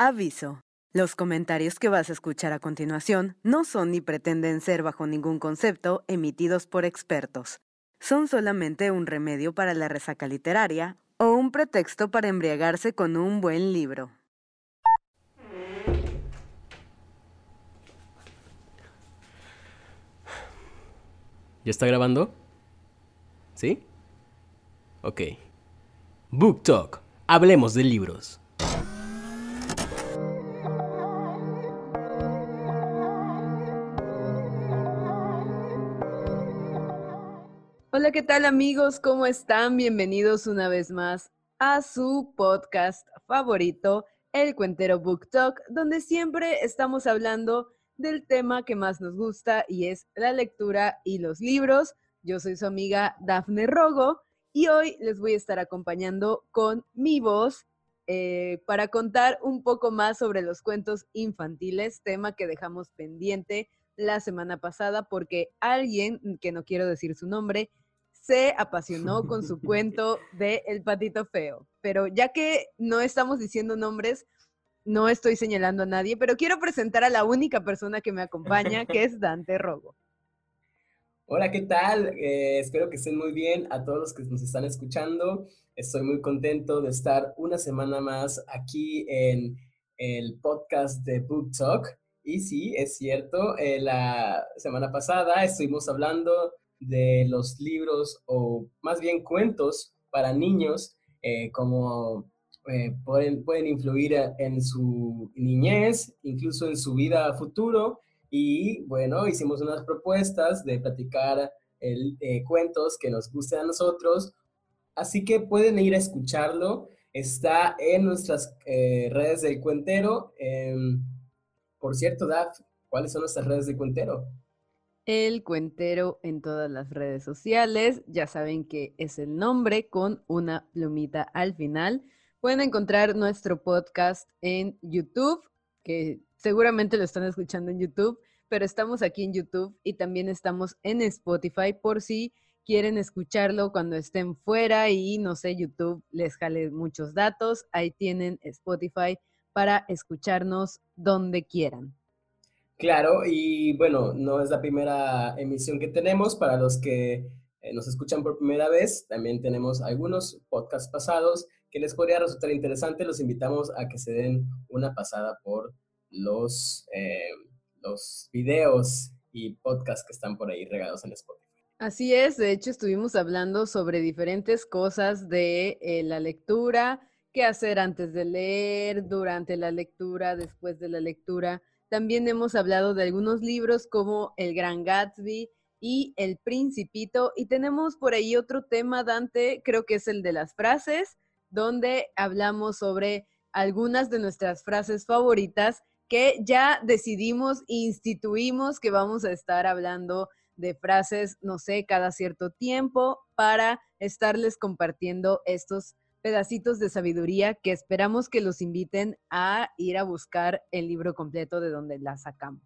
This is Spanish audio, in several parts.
Aviso. Los comentarios que vas a escuchar a continuación no son ni pretenden ser bajo ningún concepto emitidos por expertos. Son solamente un remedio para la resaca literaria o un pretexto para embriagarse con un buen libro. ¿Ya está grabando? ¿Sí? Ok. Book Talk. Hablemos de libros. Hola, ¿qué tal amigos? ¿Cómo están? Bienvenidos una vez más a su podcast favorito, El Cuentero Book Talk, donde siempre estamos hablando del tema que más nos gusta y es la lectura y los libros. Yo soy su amiga Dafne Rogo y hoy les voy a estar acompañando con mi voz eh, para contar un poco más sobre los cuentos infantiles, tema que dejamos pendiente la semana pasada porque alguien, que no quiero decir su nombre, se apasionó con su cuento de El patito feo. Pero ya que no estamos diciendo nombres, no estoy señalando a nadie, pero quiero presentar a la única persona que me acompaña, que es Dante Rogo. Hola, ¿qué tal? Eh, espero que estén muy bien a todos los que nos están escuchando. Estoy muy contento de estar una semana más aquí en el podcast de Book Talk. Y sí, es cierto, eh, la semana pasada estuvimos hablando de los libros o más bien cuentos para niños, eh, como eh, pueden, pueden influir en su niñez, incluso en su vida futuro. Y bueno, hicimos unas propuestas de platicar el, eh, cuentos que nos gusten a nosotros. Así que pueden ir a escucharlo. Está en nuestras redes del cuentero. Em, por cierto, Daf, ¿cuáles son nuestras redes del cuentero? El cuentero en todas las redes sociales. Ya saben que es el nombre con una plumita al final. Pueden encontrar nuestro podcast en YouTube, que seguramente lo están escuchando en YouTube, pero estamos aquí en YouTube y también estamos en Spotify por si quieren escucharlo cuando estén fuera y no sé, YouTube les jale muchos datos. Ahí tienen Spotify para escucharnos donde quieran. Claro, y bueno, no es la primera emisión que tenemos. Para los que eh, nos escuchan por primera vez, también tenemos algunos podcasts pasados que les podría resultar interesante, los invitamos a que se den una pasada por los, eh, los videos y podcasts que están por ahí regados en Spotify. Así es, de hecho estuvimos hablando sobre diferentes cosas de eh, la lectura, qué hacer antes de leer, durante la lectura, después de la lectura. También hemos hablado de algunos libros como El Gran Gatsby y El Principito. Y tenemos por ahí otro tema, Dante, creo que es el de las frases donde hablamos sobre algunas de nuestras frases favoritas que ya decidimos, instituimos que vamos a estar hablando de frases, no sé, cada cierto tiempo para estarles compartiendo estos pedacitos de sabiduría que esperamos que los inviten a ir a buscar el libro completo de donde la sacamos.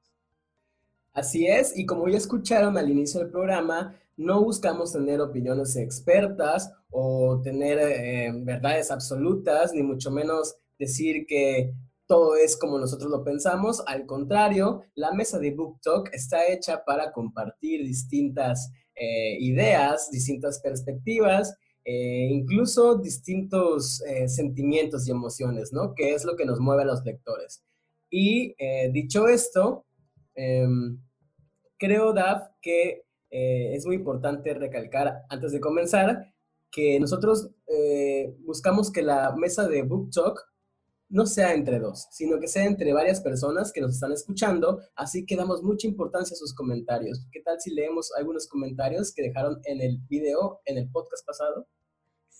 Así es, y como ya escucharon al inicio del programa, no buscamos tener opiniones expertas o tener eh, verdades absolutas, ni mucho menos decir que todo es como nosotros lo pensamos. Al contrario, la mesa de Book Talk está hecha para compartir distintas eh, ideas, distintas perspectivas, eh, incluso distintos sentimientos y emociones, ¿no? Que es lo que nos mueve a los lectores. Y dicho esto, em, creo, Daf, que eh, es muy importante recalcar antes de comenzar que nosotros eh, buscamos que la mesa de Book Talk no sea entre dos, sino que sea entre varias personas que nos están escuchando, así que damos mucha importancia a sus comentarios. ¿Qué tal si leemos algunos comentarios que dejaron en el video, en el podcast pasado?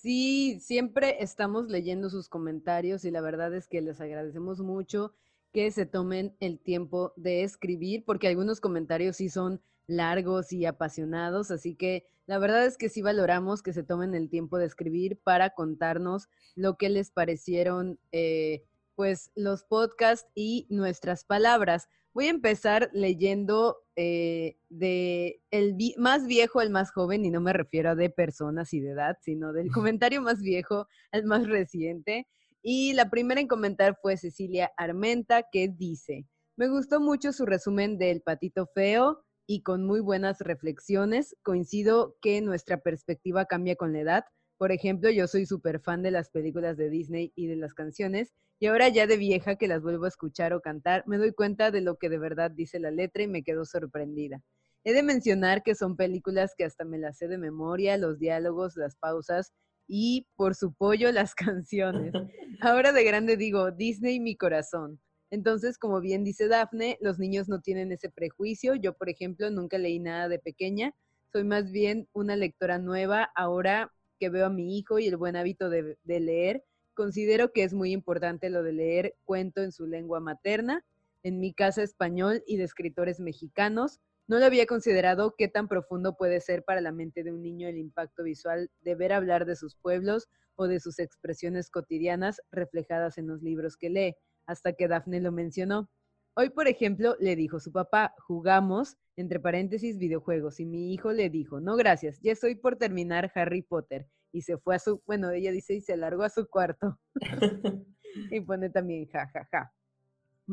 Sí, siempre estamos leyendo sus comentarios y la verdad es que les agradecemos mucho que se tomen el tiempo de escribir, porque algunos comentarios sí son largos y apasionados, así que la verdad es que sí valoramos que se tomen el tiempo de escribir para contarnos lo que les parecieron eh, pues los podcasts y nuestras palabras. Voy a empezar leyendo eh, de el más viejo al más joven, y no me refiero a de personas y de edad, sino del comentario más viejo al más reciente. Y la primera en comentar fue Cecilia Armenta, que dice, me gustó mucho su resumen del patito feo y con muy buenas reflexiones. Coincido que nuestra perspectiva cambia con la edad. Por ejemplo, yo soy súper fan de las películas de Disney y de las canciones, y ahora ya de vieja que las vuelvo a escuchar o cantar, me doy cuenta de lo que de verdad dice la letra y me quedo sorprendida. He de mencionar que son películas que hasta me las sé de memoria, los diálogos, las pausas y por su pollo las canciones. Ahora de grande digo, Disney mi corazón. Entonces, como bien dice Dafne, los niños no tienen ese prejuicio. Yo, por ejemplo, nunca leí nada de pequeña. Soy más bien una lectora nueva. Ahora que veo a mi hijo y el buen hábito de, leer, considero que es muy importante lo de leer cuento en su lengua materna, en mi casa español y de escritores mexicanos. No lo había considerado qué tan profundo puede ser para la mente de un niño el impacto visual de ver hablar de sus pueblos o de sus expresiones cotidianas reflejadas en los libros que lee hasta que Daphne lo mencionó. Hoy, por ejemplo, le dijo su papá, jugamos, entre paréntesis, videojuegos, y mi hijo le dijo, no, gracias, ya estoy por terminar Harry Potter. Y se fue a su, bueno, ella dice, y se largó a su cuarto. y pone también, ja, ja, ja.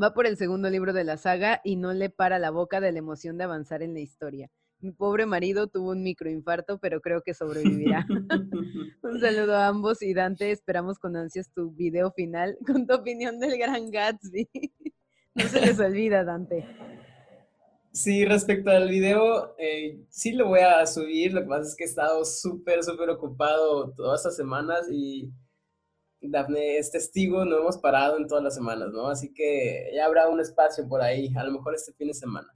Va por el segundo libro de la saga y no le para la boca de la emoción de avanzar en la historia. Mi pobre marido tuvo un microinfarto, pero creo que sobrevivirá. un saludo a ambos y Dante, esperamos con ansias tu video final con tu opinión del gran Gatsby. No se les olvida, Dante. Sí, respecto al video, eh, sí lo voy a subir. Lo que pasa es que he estado súper, súper ocupado todas estas semanas y Dafne es testigo, no hemos parado en todas las semanas, ¿no? Así que ya habrá un espacio por ahí, a lo mejor este fin de semana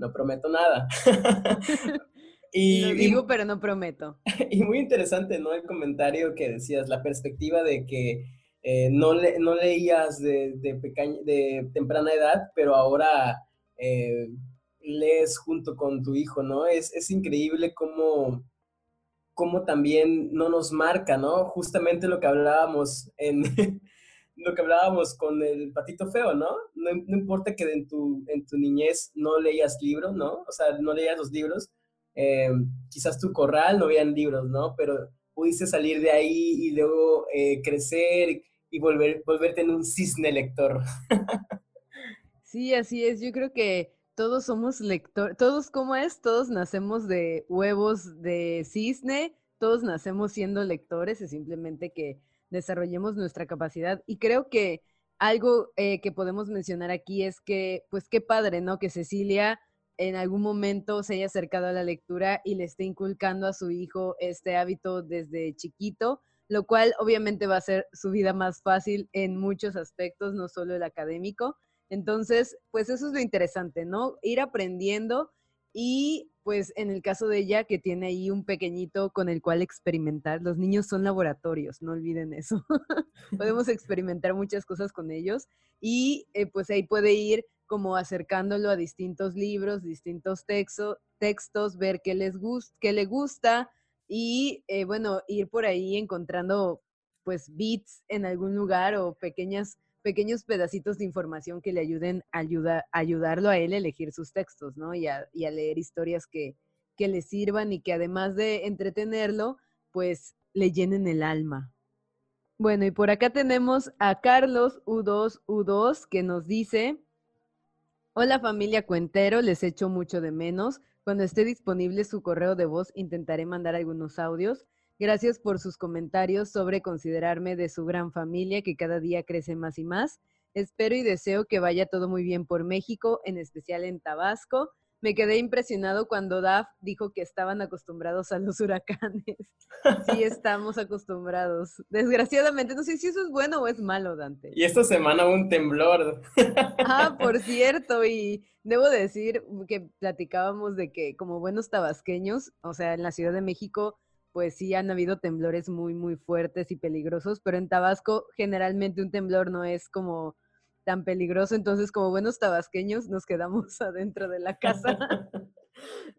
no prometo nada. y, Lo digo, pero no prometo. Y muy interesante, ¿no? El comentario que decías, la perspectiva de que eh, no, le, no leías de, de, temprana edad, pero ahora eh, lees junto con tu hijo, ¿no? Es, es increíble cómo, cómo también no nos marca, ¿no? Justamente lo que hablábamos en, lo que hablábamos con el patito feo, ¿no? No, importa que en tu, en tu niñez no leías libros, ¿no? O sea, no leías los libros. Eh, quizás tu corral no veían libros, ¿no? Pero pudiste salir de ahí y luego eh, crecer y volver, volverte en un cisne lector. sí, así es. Yo creo que todos somos lectores. Todos, ¿cómo es? Todos nacemos de huevos de cisne. Todos nacemos siendo lectores. Es simplemente que desarrollemos nuestra capacidad. Y creo que algo eh, que podemos mencionar aquí es que, pues qué padre, ¿no? Que Cecilia en algún momento se haya acercado a la lectura y le esté inculcando a su hijo este hábito desde chiquito, lo cual obviamente va a hacer su vida más fácil en muchos aspectos, no solo el académico. Entonces, pues eso es lo interesante, ¿no? Ir aprendiendo y pues en el caso de ella, que tiene ahí un pequeñito con el cual experimentar, los niños son laboratorios, no olviden eso. Podemos experimentar muchas cosas con ellos y eh, pues ahí puede ir como acercándolo a distintos libros, distintos textos, textos ver qué, les gusta, qué le gusta y eh, bueno, ir por ahí encontrando pues beats en algún lugar o pequeñas pequeños pedacitos de información que le ayuden a ayudarlo a él a elegir sus textos, ¿no? Y a, leer historias que, que le sirvan y que además de entretenerlo, pues le llenen el alma. Bueno, y por acá tenemos a Carlos U2U2 que nos dice, hola familia Cuentero, les echo mucho de menos. Cuando esté disponible su correo de voz, intentaré mandar algunos audios. Gracias por sus comentarios sobre considerarme de su gran familia que cada día crece más y más. Espero y deseo que vaya todo muy bien por México, en especial en Tabasco. Me quedé impresionado cuando Daf dijo que estaban acostumbrados a los huracanes. Sí, estamos acostumbrados. Desgraciadamente, no sé si eso es bueno o es malo, Dante. Y esta semana un temblor. Ah, por cierto, y debo decir que platicábamos de que como buenos tabasqueños, o sea, en la Ciudad de México, pues sí han habido temblores muy, muy fuertes y peligrosos, pero en Tabasco generalmente un temblor no es como tan peligroso, entonces como buenos tabasqueños nos quedamos adentro de la casa,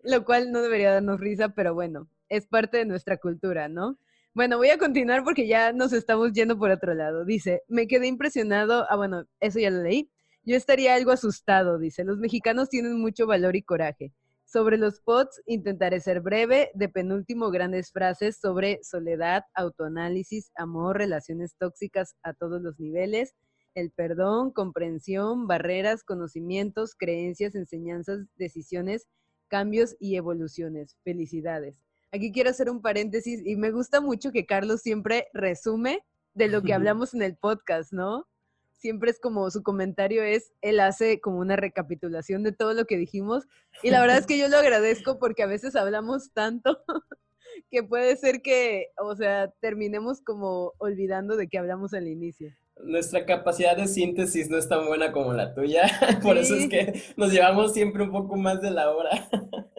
lo cual no debería darnos risa, pero bueno, es parte de nuestra cultura, ¿no? Bueno, voy a continuar porque ya nos estamos yendo por otro lado. Dice, me quedé impresionado, ah, bueno, eso ya lo leí. Yo estaría algo asustado, dice, los mexicanos tienen mucho valor y coraje Sobre los pods intentaré ser breve, de penúltimo grandes frases sobre soledad, autoanálisis, amor, relaciones tóxicas a todos los niveles, el perdón, comprensión, barreras, conocimientos, creencias, enseñanzas, decisiones, cambios y evoluciones. Felicidades. Aquí quiero hacer un paréntesis y me gusta mucho que Carlos siempre resume de lo que hablamos en el podcast, ¿no? siempre es como su comentario es, él hace como una recapitulación de todo lo que dijimos y la verdad es que yo lo agradezco porque a veces hablamos tanto que puede ser que, o sea, terminemos como olvidando de que hablamos al inicio. Nuestra capacidad de síntesis no es tan buena como la tuya, por eso es que nos llevamos siempre un poco más de la hora.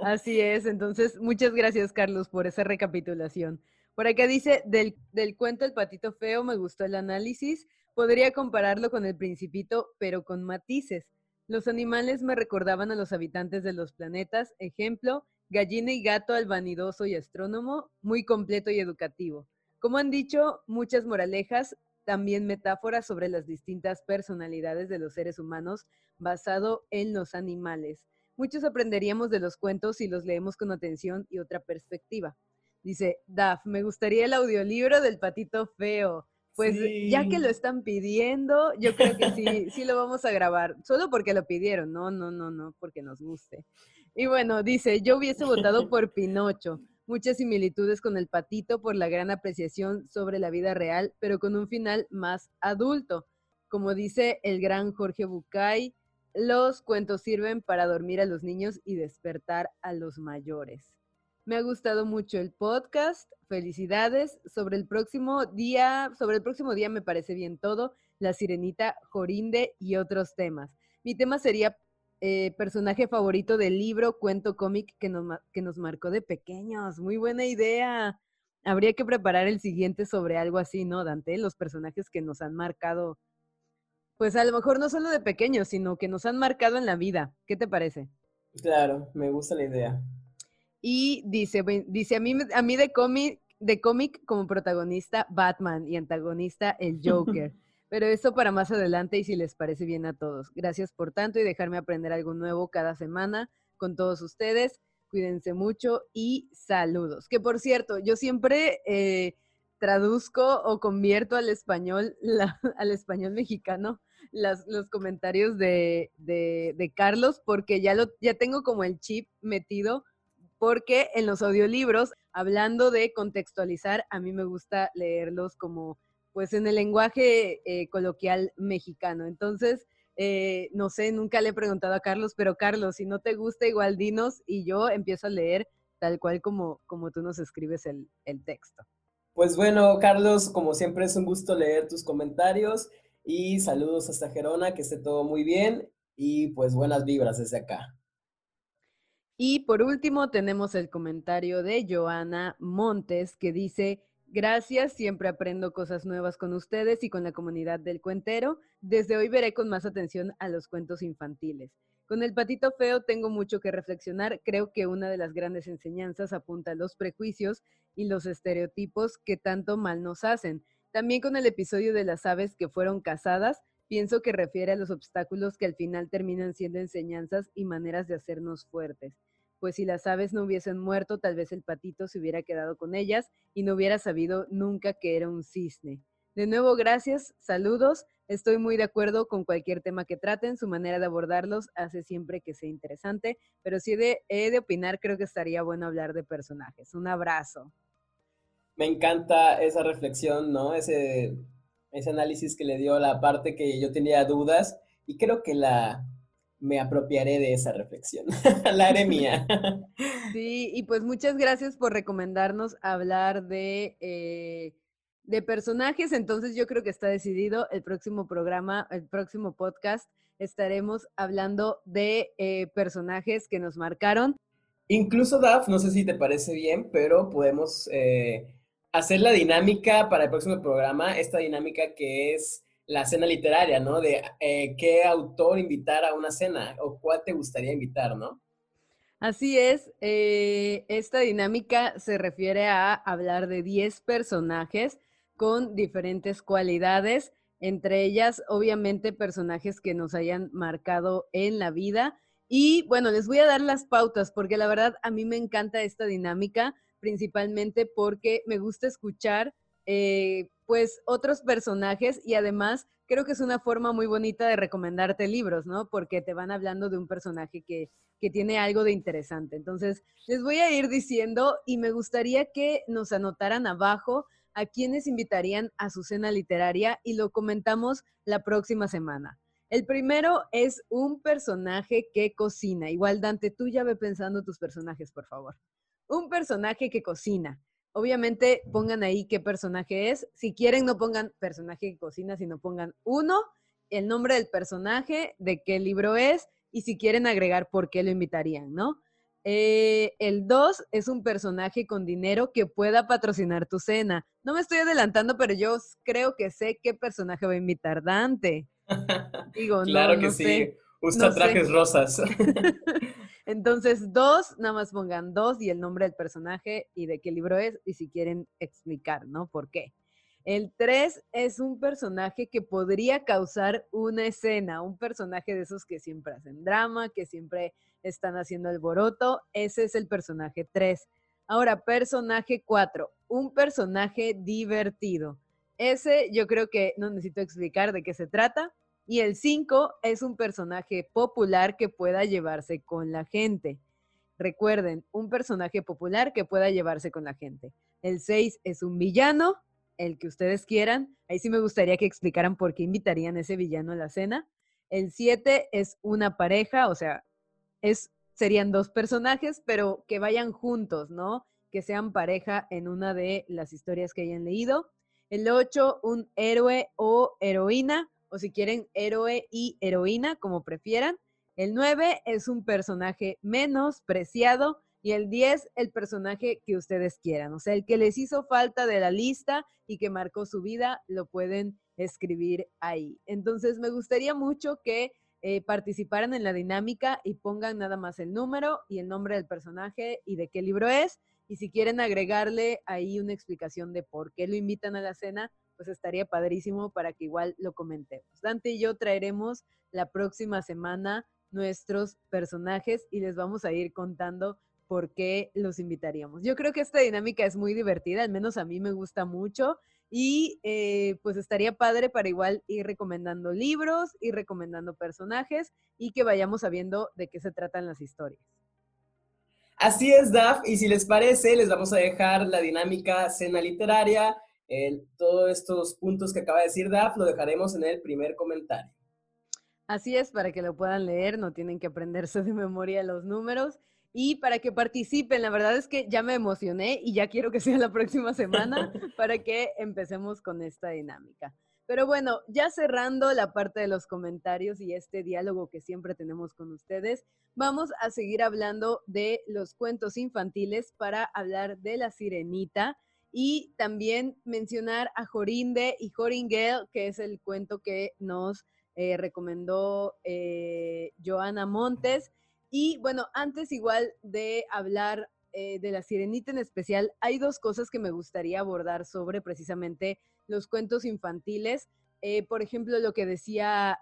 Así es, entonces muchas gracias Carlos por esa recapitulación. Por acá dice, del, del cuento El patito feo me gustó el análisis. Podría compararlo con el principito, pero con matices. Los animales me recordaban a los habitantes de los planetas, ejemplo, gallina y gato al vanidoso y astrónomo, muy completo y educativo. Como han dicho, muchas moralejas, también metáforas sobre las distintas personalidades de los seres humanos basado en los animales. Muchos aprenderíamos de los cuentos si los leemos con atención y otra perspectiva. Dice, Daf, me gustaría el audiolibro del patito feo. Pues ya que lo están pidiendo, yo creo que sí, sí lo vamos a grabar, solo porque lo pidieron, no, no, no, no, porque nos guste. Y bueno, dice, yo hubiese votado por Pinocho, muchas similitudes con el patito por la gran apreciación sobre la vida real, pero con un final más adulto. Como dice el gran Jorge Bucay, los cuentos sirven para dormir a los niños y despertar a los mayores. Me ha gustado mucho el podcast. Felicidades. Sobre el próximo día, sobre el próximo día me parece bien todo. La sirenita, Jorinde y otros temas. Mi tema sería eh, personaje favorito del libro, cuento cómic que nos, que nos marcó de pequeños. Muy buena idea. Habría que preparar el siguiente sobre algo así, ¿no, Dante? Los personajes que nos han marcado, pues a lo mejor no solo de pequeños, sino que nos han marcado en la vida. ¿Qué te parece? Claro, me gusta la idea. Y dice, dice a mí, a mí de cómic, de cómic como protagonista Batman y antagonista el Joker. Pero eso para más adelante y si les parece bien a todos. Gracias por tanto y dejarme aprender algo nuevo cada semana con todos ustedes. Cuídense mucho y saludos. Que por cierto, yo siempre eh, traduzco o convierto al español, al español mexicano las, los comentarios de, de, de Carlos porque ya, lo, ya tengo como el chip metido porque en los audiolibros, hablando de contextualizar, a mí me gusta leerlos como pues en el lenguaje eh, coloquial mexicano. Entonces, eh, no sé, nunca le he preguntado a Carlos, pero Carlos, si no te gusta, igual dinos y yo empiezo a leer tal cual como, como tú nos escribes el, el texto. Pues bueno, Carlos, como siempre es un gusto leer tus comentarios y saludos hasta Gerona, que esté todo muy bien y pues buenas vibras desde acá. Y por último tenemos el comentario de Joana Montes que dice, gracias, siempre aprendo cosas nuevas con ustedes y con la comunidad del cuentero. Desde hoy veré con más atención a los cuentos infantiles. Con el patito feo tengo mucho que reflexionar. Creo que una de las grandes enseñanzas apunta a los prejuicios y los estereotipos que tanto mal nos hacen. También con el episodio de las aves que fueron cazadas, pienso que refiere a los obstáculos que al final terminan siendo enseñanzas y maneras de hacernos fuertes pues si las aves no hubiesen muerto, tal vez el patito se hubiera quedado con ellas y no hubiera sabido nunca que era un cisne. De nuevo, gracias, saludos. Estoy muy de acuerdo con cualquier tema que traten, su manera de abordarlos hace siempre que sea interesante, pero si he de, opinar, creo que estaría bueno hablar de personajes. Un abrazo. Me encanta esa reflexión, ¿no? Ese, ese análisis que le dio la parte que yo tenía dudas y creo que la, me apropiaré de esa reflexión. la haré mía. Sí, y pues muchas gracias por recomendarnos hablar de, eh, de personajes. Entonces yo creo que está decidido el próximo programa, el próximo podcast, estaremos hablando de eh, personajes que nos marcaron. Incluso, Daf, no sé si te parece bien, pero podemos eh, hacer la dinámica para el próximo programa, esta dinámica que es la cena literaria, ¿no? De eh, qué autor invitar a una cena o cuál te gustaría invitar, ¿no? Así es, eh, esta dinámica se refiere a hablar de 10 personajes con diferentes cualidades, entre ellas obviamente personajes que nos hayan marcado en la vida Y bueno, les voy a dar las pautas porque la verdad a mí me encanta esta dinámica, principalmente porque me gusta escuchar eh, pues otros personajes y además creo que es una forma muy bonita de recomendarte libros, ¿no? Porque te van hablando de un personaje que, que tiene algo de interesante. Entonces, les voy a ir diciendo y me gustaría que nos anotaran abajo a quienes invitarían a su cena literaria y lo comentamos la próxima semana. El primero es un personaje que cocina. Igual, Dante, tú ya ve pensando tus personajes, por favor. Un personaje que cocina. Obviamente pongan ahí qué personaje es. Si quieren, no pongan personaje que cocina, sino pongan uno, el nombre del personaje, de qué libro es y si quieren agregar por qué lo invitarían, ¿no? Eh, el dos es un personaje con dinero que pueda patrocinar tu cena. No me estoy adelantando, pero yo creo que sé qué personaje va a invitar Dante. Digo, claro que sí. Usa trajes rosas. Entonces, dos, nada más pongan dos y el nombre del personaje y de qué libro es y si quieren explicar, ¿no? ¿Por qué? El tres es un personaje que podría causar una escena, un personaje de esos que siempre hacen drama, que siempre están haciendo alboroto. Ese es el personaje tres. Ahora, personaje cuatro, un personaje divertido. Ese yo creo que no necesito explicar de qué se trata. Y el 5 es un personaje popular que pueda llevarse con la gente. Recuerden, un personaje popular que pueda llevarse con la gente. El 6 es un villano, el que ustedes quieran. Ahí sí me gustaría que explicaran por qué invitarían a ese villano a la cena. El 7 es una pareja, o sea, es, serían dos personajes, pero que vayan juntos, ¿no? Que sean pareja en una de las historias que hayan leído. El 8, un héroe o heroína o si quieren héroe y heroína, como prefieran. El 9 es un personaje menos preciado y el 10 el personaje que ustedes quieran. O sea, el que les hizo falta de la lista y que marcó su vida, lo pueden escribir ahí. Entonces, me gustaría mucho que eh, participaran en la dinámica y pongan nada más el número y el nombre del personaje y de qué libro es. Y si quieren agregarle ahí una explicación de por qué lo invitan a la cena, pues estaría padrísimo para que igual lo comentemos. Dante y yo traeremos la próxima semana nuestros personajes y les vamos a ir contando por qué los invitaríamos. Yo creo que esta dinámica es muy divertida, al menos a mí me gusta mucho y eh, pues estaría padre para igual ir recomendando libros, y recomendando personajes y que vayamos sabiendo de qué se tratan las historias. Así es, Daf, y si les parece, les vamos a dejar la dinámica cena literaria todos estos puntos que acaba de decir Daf lo dejaremos en el primer comentario. Así es, para que lo puedan leer, no tienen que aprenderse de memoria los números y para que participen. La verdad es que ya me emocioné y ya quiero que sea la próxima semana para que empecemos con esta dinámica. Pero bueno, ya cerrando la parte de los comentarios y este diálogo que siempre tenemos con ustedes, vamos a seguir hablando de los cuentos infantiles para hablar de la sirenita y también mencionar a Jorinde y Joringel, que es el cuento que nos eh, recomendó eh, Joana Montes. Y bueno, antes igual de hablar eh, de la sirenita en especial, hay dos cosas que me gustaría abordar sobre precisamente los cuentos infantiles. por ejemplo, lo que decía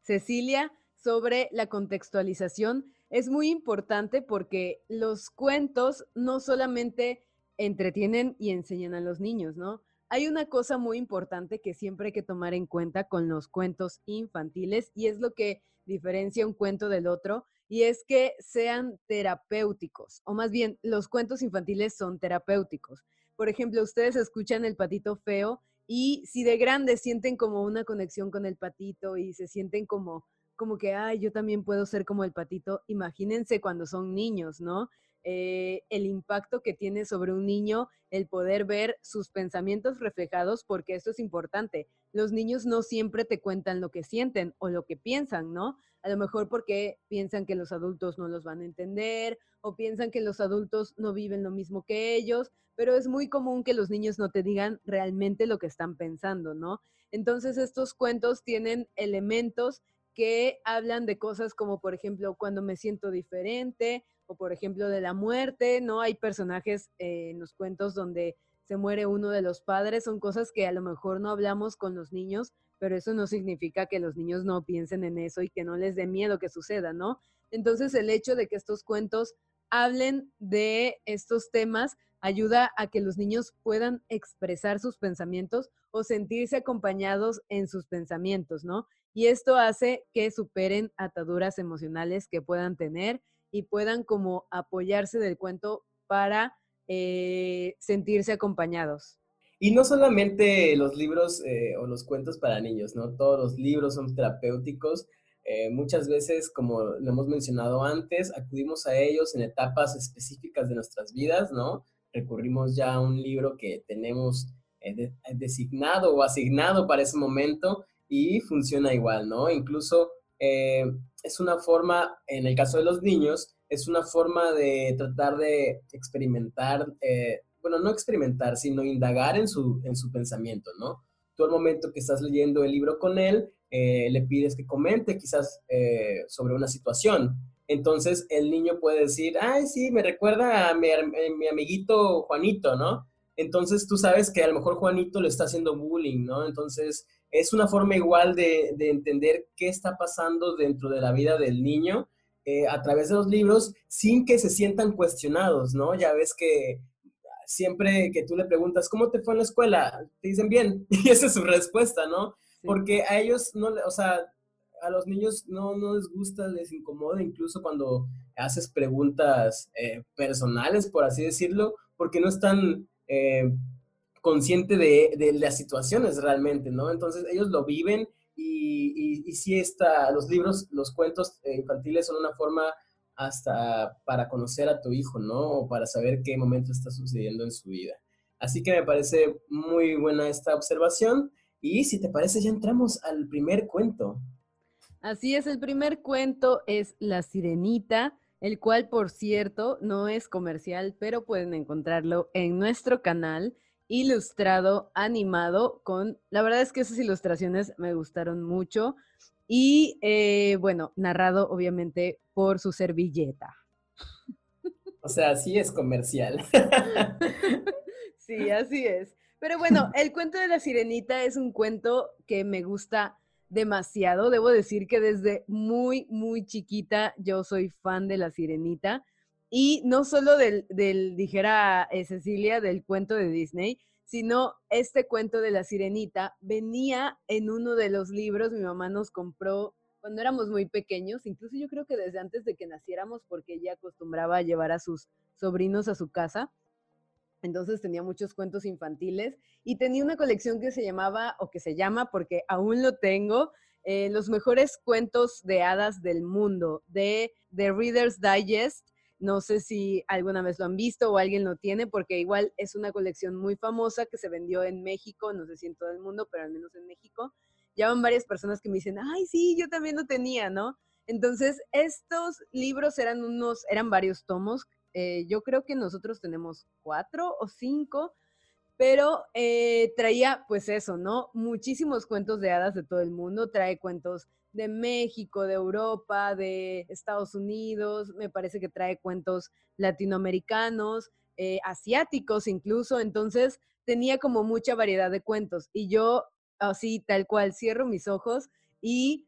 Cecilia sobre la contextualización es muy importante porque los cuentos no solamente entretienen y enseñan a los niños, ¿no? Hay una cosa muy importante que siempre hay que tomar en cuenta con los cuentos infantiles y es lo que diferencia un cuento del otro y es que sean terapéuticos, o más bien los cuentos infantiles son terapéuticos. Por ejemplo, ustedes escuchan el patito feo y si de grandes sienten como una conexión con el patito y se sienten como como que, ay, yo también puedo ser como el patito, imagínense cuando son niños, ¿no? Eh, el impacto que tiene sobre un niño el poder ver sus pensamientos reflejados, porque esto es importante. Los niños no siempre te cuentan lo que sienten o lo que piensan, ¿no? A lo mejor porque piensan que los adultos no los van a entender o piensan que los adultos no viven lo mismo que ellos, pero es muy común que los niños no te digan realmente lo que están pensando, ¿no? Entonces estos cuentos tienen elementos que hablan de cosas como, por ejemplo, cuando me siento diferente, o por ejemplo de la muerte, ¿no? Hay personajes eh, en los cuentos donde se muere uno de los padres, son cosas que a lo mejor no hablamos con los niños, pero eso no significa que los niños no piensen en eso y que no les dé miedo que suceda, ¿no? Entonces, el hecho de que estos cuentos hablen de estos temas ayuda a que los niños puedan expresar sus pensamientos o sentirse acompañados en sus pensamientos, ¿no? Y esto hace que superen ataduras emocionales que puedan tener y puedan como apoyarse del cuento para eh, sentirse acompañados. Y no solamente los libros eh, o los cuentos para niños, ¿no? Todos los libros son terapéuticos. Eh, muchas veces, como lo hemos mencionado antes, acudimos a ellos en etapas específicas de nuestras vidas, ¿no? Recurrimos ya a un libro que tenemos designado o asignado para ese momento y funciona igual, ¿no? Incluso es una forma, en el caso de los niños, es una forma de tratar de experimentar, eh, bueno, no experimentar, sino indagar en su, en su pensamiento, ¿no? Tú al momento que estás leyendo el libro con él, eh, le pides que comente quizás eh, sobre una situación. Entonces el niño puede decir, ay, sí, me recuerda a mi, mi, amiguito Juanito, ¿no? Entonces tú sabes que a lo mejor Juanito le está haciendo bullying, ¿no? Entonces es una forma igual de, de entender qué está pasando dentro de la vida del niño eh, a través de los libros sin que se sientan cuestionados, ¿no? Ya ves que siempre que tú le preguntas, ¿cómo te fue en la escuela? Te dicen bien, y esa es su respuesta, ¿no? Porque a ellos no, o sea, a los niños no, no les gusta, les incomoda incluso cuando haces preguntas eh, personales, por así decirlo, porque no están eh, conscientes de, las situaciones realmente, ¿no? Entonces ellos lo viven y, y, sí está, los libros, los cuentos eh, infantiles son una forma hasta para conocer a tu hijo, ¿no? O para saber qué momento está sucediendo en su vida. Así que me parece muy buena esta observación. Y si te parece, ya entramos al primer cuento. Así es, el primer cuento es La Sirenita, el cual, por cierto, no es comercial, pero pueden encontrarlo en nuestro canal ilustrado, animado, con, la verdad es que esas ilustraciones me gustaron mucho y eh, bueno, narrado obviamente por su servilleta. O sea, sí es comercial. sí, así es. Pero bueno, el cuento de la sirenita es un cuento que me gusta demasiado. Debo decir que desde muy, muy chiquita yo soy fan de la sirenita. Y no solo del, dijera eh, Cecilia, del cuento de Disney, sino este cuento de la sirenita venía en uno de los libros, mi mamá nos compró cuando éramos muy pequeños, incluso yo creo que desde antes de que naciéramos, porque ella acostumbraba a llevar a sus sobrinos a su casa. Entonces tenía muchos cuentos infantiles y tenía una colección que se llamaba, o que se llama, porque aún lo tengo, eh, los mejores cuentos de hadas del mundo, de The Reader's Digest no sé si alguna vez lo han visto o alguien lo tiene, porque igual es una colección muy famosa que se vendió en México, no sé si en todo el mundo, pero al menos en México. Ya van varias personas que me dicen, ay, sí, yo también lo tenía, ¿no? Entonces, estos libros eran unos, eran varios tomos. Eh, yo creo que nosotros tenemos cuatro o cinco, pero eh, traía pues eso, ¿no? Muchísimos cuentos de hadas de todo el mundo, trae cuentos de México, de Europa, de Estados Unidos, me parece que trae cuentos latinoamericanos, eh, asiáticos incluso, entonces tenía como mucha variedad de cuentos y yo así tal cual cierro mis ojos y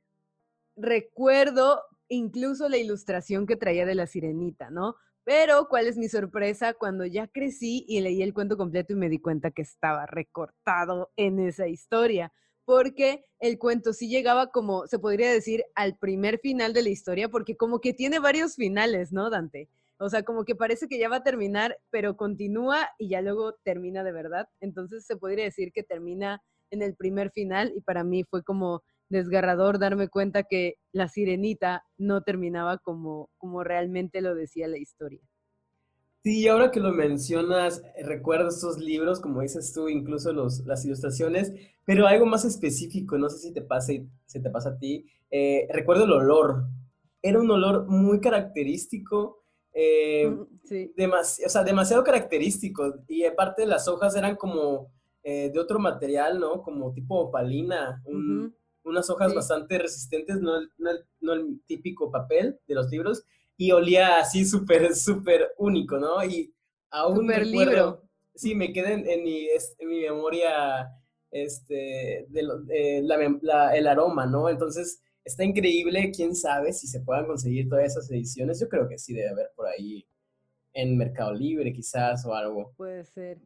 recuerdo incluso la ilustración que traía de la sirenita, ¿no? Pero, ¿cuál es mi sorpresa? Cuando ya crecí y leí el cuento completo y me di cuenta que estaba recortado en esa historia porque el cuento sí llegaba como, se podría decir, al primer final de la historia, porque como que tiene varios finales, ¿no, Dante? O sea, como que parece que ya va a terminar, pero continúa y ya luego termina de verdad. Entonces se podría decir que termina en el primer final y para mí fue como desgarrador darme cuenta que la sirenita no terminaba como, como realmente lo decía la historia. Sí, ahora que lo mencionas, eh, recuerdo estos libros, como dices tú, incluso los, las ilustraciones, pero algo más específico, no sé si te pasa, si te pasa a ti. Eh, recuerdo el olor. Era un olor muy característico, eh, sí. o sea, demasiado característico. Y aparte las hojas eran como de otro material, ¿no? Como tipo opalina, unas hojas bastante resistentes, no no el típico papel de los libros y olía así súper, súper único, ¿no? Y aún super libro. Sí, me quedé en, mi, en mi memoria este, de el aroma, ¿no? Entonces, está increíble, quién sabe si se puedan conseguir todas esas ediciones. Yo creo que sí debe haber por ahí en Mercado Libre quizás o algo. Puede ser.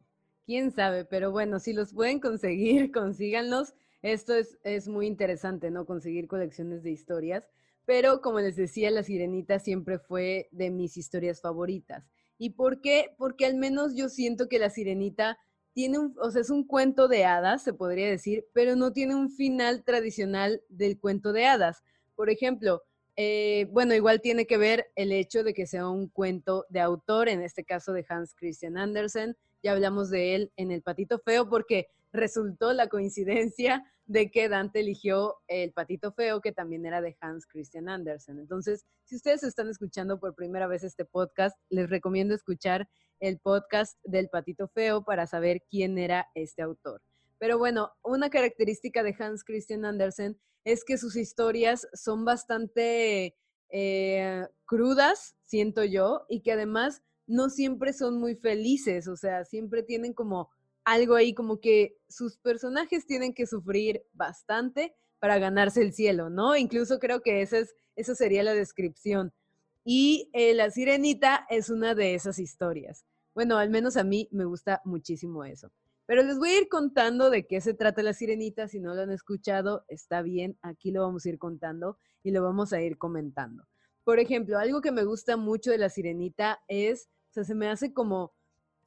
Quién sabe, pero bueno, si los pueden conseguir, consíganlos. Esto es, es muy interesante, ¿no? Conseguir colecciones de historias. Pero como les decía, La Sirenita siempre fue de mis historias favoritas. ¿Y por qué? Porque al menos yo siento que La Sirenita tiene un, o sea, es un cuento de hadas, se podría decir, pero no tiene un final tradicional del cuento de hadas. Por ejemplo, eh, bueno, igual tiene que ver el hecho de que sea un cuento de autor, en este caso de Hans Christian Andersen. Ya hablamos de él en El Patito Feo porque resultó la coincidencia de que Dante eligió El Patito Feo, que también era de Hans Christian Andersen. Entonces, si ustedes están escuchando por primera vez este podcast, les recomiendo escuchar el podcast del Patito Feo para saber quién era este autor. Pero bueno, una característica de Hans Christian Andersen es que sus historias son bastante eh, crudas, siento yo, y que además no siempre son muy felices, o sea, siempre tienen como algo ahí como que sus personajes tienen que sufrir bastante para ganarse el cielo, ¿no? Incluso creo que esa, es, esa sería la descripción. Y eh, La Sirenita es una de esas historias. Bueno, al menos a mí me gusta muchísimo eso. Pero les voy a ir contando de qué se trata La Sirenita. Si no lo han escuchado, está bien, aquí lo vamos a ir contando y lo vamos a ir comentando. Por ejemplo, algo que me gusta mucho de La Sirenita es, o sea, se me hace como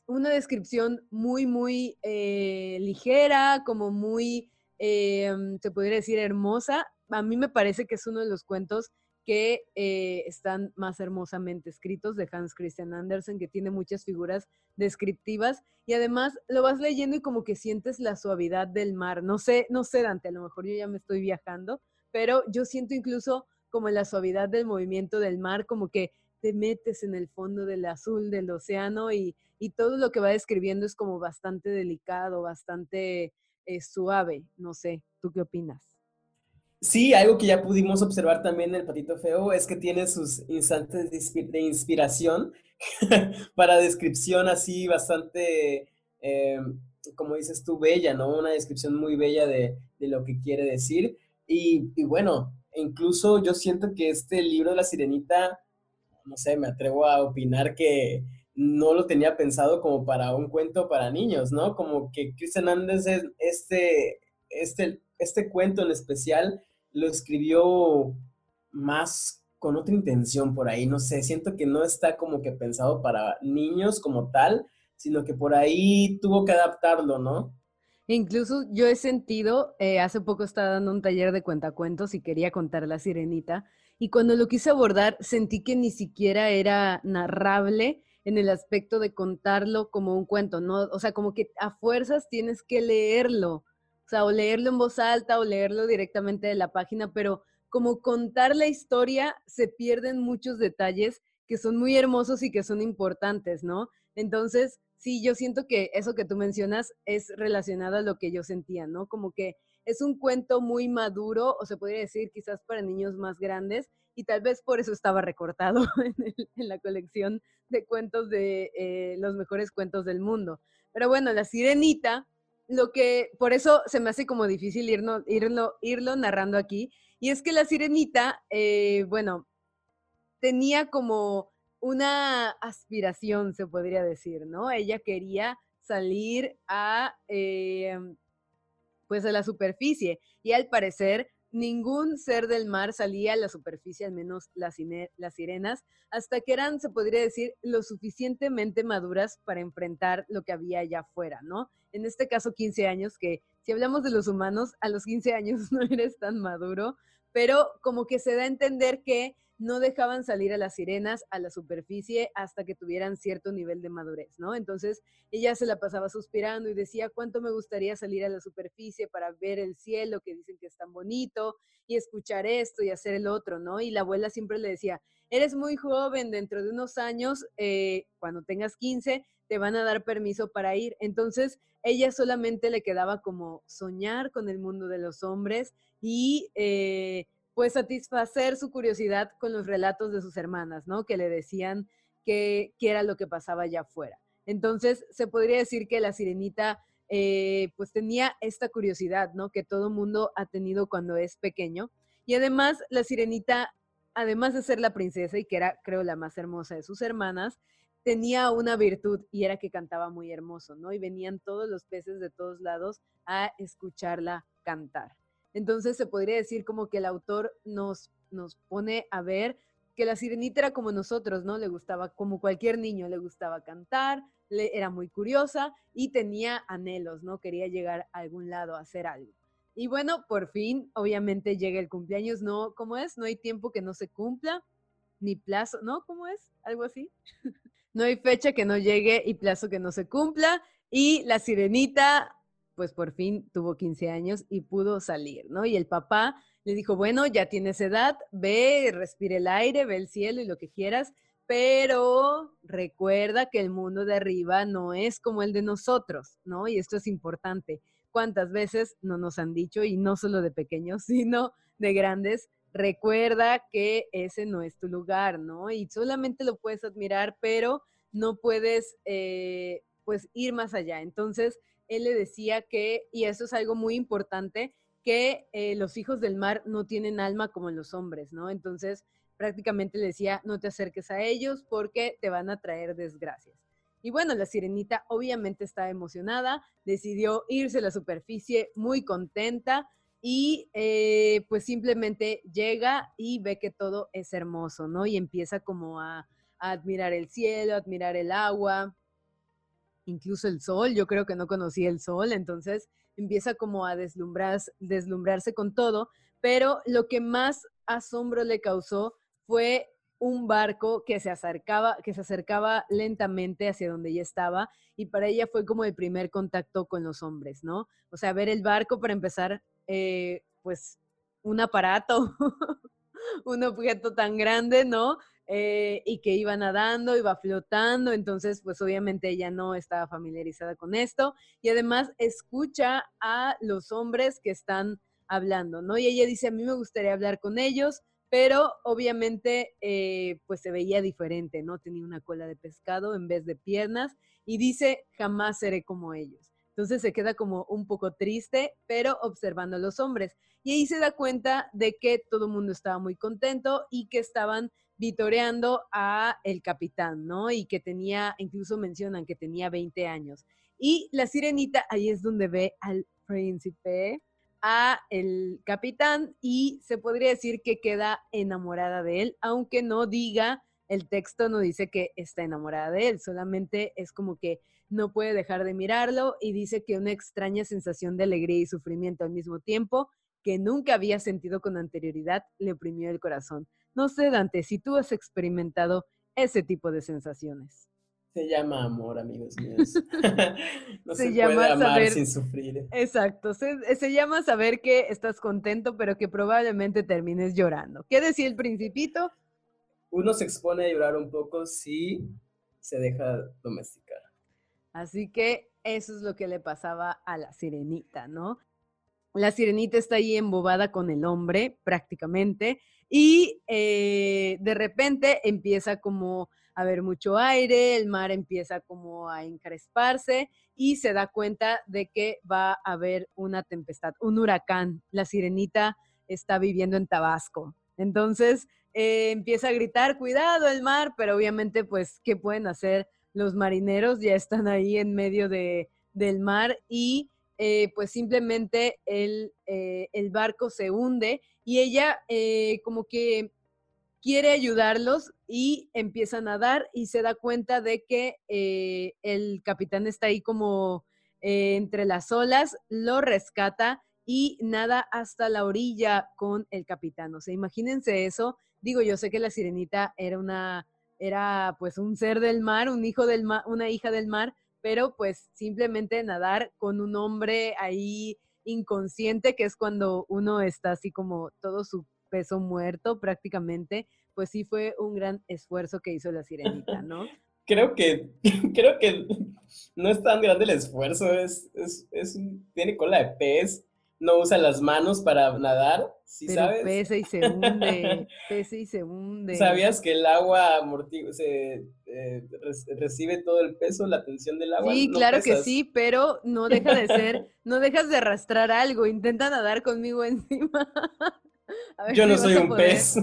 una descripción muy, muy eh, ligera, como muy, eh, se podría decir, hermosa. A mí me parece que es uno de los cuentos que eh, están más hermosamente escritos de Hans Christian Andersen, que tiene muchas figuras descriptivas y además lo vas leyendo y como que sientes la suavidad del mar. No sé, no sé, Dante, a lo mejor yo ya me estoy viajando, pero yo siento incluso como la suavidad del movimiento del mar, como que te metes en el fondo del azul del océano y, y todo lo que va describiendo es como bastante delicado, bastante eh, suave. No sé, ¿tú qué opinas? Sí, algo que ya pudimos observar también en el Patito Feo es que tiene sus instantes de inspiración para descripción así bastante, eh, como dices tú, bella, ¿no? Una descripción muy bella de, lo que quiere decir. Y, y, bueno, incluso yo siento que este libro de la sirenita, no sé, me atrevo a opinar que no lo tenía pensado como para un cuento para niños, ¿no? Como que Christian Andersen, este, este, este cuento en especial, lo escribió más con otra intención por ahí, no sé, siento que no está como que pensado para niños como tal, sino que por ahí tuvo que adaptarlo, ¿no? Incluso yo he sentido, eh, hace poco estaba dando un taller de cuentacuentos y quería contar la sirenita, y cuando lo quise abordar sentí que ni siquiera era narrable en el aspecto de contarlo como un cuento, ¿no? O sea, como que a fuerzas tienes que leerlo o sea, o leerlo en voz alta o leerlo directamente de la página, pero como contar la historia se pierden muchos detalles que son muy hermosos y que son importantes, ¿no? Entonces, sí, yo siento que eso que tú mencionas es relacionado a lo que yo sentía, ¿no? Como que es un cuento muy maduro, o se podría decir quizás para niños más grandes, y tal vez por eso estaba recortado en, la colección de cuentos de eh, los mejores cuentos del mundo. Pero bueno, La Sirenita lo que, por eso se me hace como difícil irlo, irlo, narrando aquí, y es que la sirenita, eh, bueno, tenía como una aspiración, se podría decir, ¿no? Ella quería salir a, eh, pues a la superficie, y al parecer ningún ser del mar salía a la superficie, al menos las, sirenas, hasta que eran, se podría decir, lo suficientemente maduras para enfrentar lo que había allá afuera, ¿no? En este caso, 15 años, que si hablamos de los humanos, a los 15 años no eres tan maduro, pero como que se da a entender que no dejaban salir a las sirenas a la superficie hasta que tuvieran cierto nivel de madurez, ¿no? Entonces ella se la pasaba suspirando y decía, ¿cuánto me gustaría salir a la superficie para ver el cielo que dicen que es tan bonito y escuchar esto y hacer el otro, ¿no? Y la abuela siempre le decía, eres muy joven, dentro de unos años, eh, cuando tengas 15, te van a dar permiso para ir. Entonces, ella solamente le quedaba como soñar con el mundo de los hombres y... Eh, pues satisfacer su curiosidad con los relatos de sus hermanas, ¿no? Que le decían qué era lo que pasaba allá afuera. Entonces, se podría decir que la sirenita eh, pues tenía esta curiosidad, ¿no? Que todo mundo ha tenido cuando es pequeño. Y además, la sirenita, además de ser la princesa y que era, creo, la más hermosa de sus hermanas, tenía una virtud y era que cantaba muy hermoso, ¿no? Y venían todos los peces de todos lados a escucharla cantar. Entonces se podría decir como que el autor nos, nos pone a ver que la sirenita era como nosotros, ¿no? Le gustaba, como cualquier niño, le gustaba cantar, le, era muy curiosa y tenía anhelos, ¿no? Quería llegar a algún lado a hacer algo. Y bueno, por fin, obviamente llega el cumpleaños, ¿no? ¿Cómo es? No hay tiempo que no se cumpla, ni plazo, ¿no? ¿Cómo es? Algo así. no hay fecha que no llegue y plazo que no se cumpla. Y la sirenita pues por fin tuvo 15 años y pudo salir, ¿no? Y el papá le dijo, bueno, ya tienes edad, ve, respire el aire, ve el cielo y lo que quieras, pero recuerda que el mundo de arriba no es como el de nosotros, ¿no? Y esto es importante. ¿Cuántas veces no nos han dicho, y no solo de pequeños, sino de grandes, recuerda que ese no es tu lugar, ¿no? Y solamente lo puedes admirar, pero no puedes, eh, pues, ir más allá. Entonces, él le decía que, y eso es algo muy importante, que eh, los hijos del mar no tienen alma como los hombres, ¿no? Entonces, prácticamente le decía, no te acerques a ellos porque te van a traer desgracias. Y bueno, la sirenita obviamente estaba emocionada, decidió irse a la superficie muy contenta y eh, pues simplemente llega y ve que todo es hermoso, ¿no? Y empieza como a, a admirar el cielo, admirar el agua, incluso el sol, yo creo que no conocía el sol, entonces empieza como a deslumbrarse, deslumbrarse con todo, pero lo que más asombro le causó fue un barco que se acercaba, que se acercaba lentamente hacia donde ella estaba y para ella fue como el primer contacto con los hombres, ¿no? O sea, ver el barco para empezar, eh, pues un aparato, un objeto tan grande, ¿no? Eh, y que iba nadando, iba flotando, entonces pues obviamente ella no estaba familiarizada con esto y además escucha a los hombres que están hablando, ¿no? Y ella dice, a mí me gustaría hablar con ellos, pero obviamente eh, pues se veía diferente, ¿no? Tenía una cola de pescado en vez de piernas y dice, jamás seré como ellos. Entonces se queda como un poco triste, pero observando a los hombres. Y ahí se da cuenta de que todo el mundo estaba muy contento y que estaban vitoreando a el capitán, ¿no? Y que tenía, incluso mencionan que tenía 20 años. Y la sirenita ahí es donde ve al príncipe, a el capitán y se podría decir que queda enamorada de él, aunque no diga, el texto no dice que está enamorada de él, solamente es como que no puede dejar de mirarlo y dice que una extraña sensación de alegría y sufrimiento al mismo tiempo que nunca había sentido con anterioridad le oprimió el corazón. No sé, Dante, si tú has experimentado ese tipo de sensaciones. Se llama amor, amigos míos. no se, llama puede amar saber, sin sufrir. Exacto, se, se, llama saber que estás contento, pero que probablemente termines llorando. ¿Qué decía el principito? Uno se expone a llorar un poco si se deja domesticar. Así que eso es lo que le pasaba a la sirenita, ¿no? La sirenita está ahí embobada con el hombre prácticamente y eh, de repente empieza como a haber mucho aire, el mar empieza como a encresparse y se da cuenta de que va a haber una tempestad, un huracán. La sirenita está viviendo en Tabasco. Entonces eh, empieza a gritar, cuidado el mar, pero obviamente pues, ¿qué pueden hacer los marineros? Ya están ahí en medio de, del mar y eh, pues simplemente el, eh, el, barco se hunde y ella eh, como que quiere ayudarlos y empieza a nadar y se da cuenta de que el capitán está ahí como entre las olas, lo rescata y nada hasta la orilla con el capitán. O sea, imagínense eso. Digo, yo sé que la sirenita era una, era pues un ser del mar, un hijo del mar, una hija del mar, pero pues simplemente nadar con un hombre ahí inconsciente, que es cuando uno está así como todo su peso muerto prácticamente, pues sí fue un gran esfuerzo que hizo la sirenita, ¿no? creo que, creo que no es tan grande el esfuerzo, es, es, es tiene cola de pez, no usa las manos para nadar, ¿sí sabes? Pesa y se hunde, pesa y se hunde. ¿Sabías que el agua amortigua, se, eh, recibe todo el peso, la tensión del agua. Sí, claro que sí, pero no deja de ser, no dejas de arrastrar algo, intenta nadar conmigo encima. Yo no soy un pez.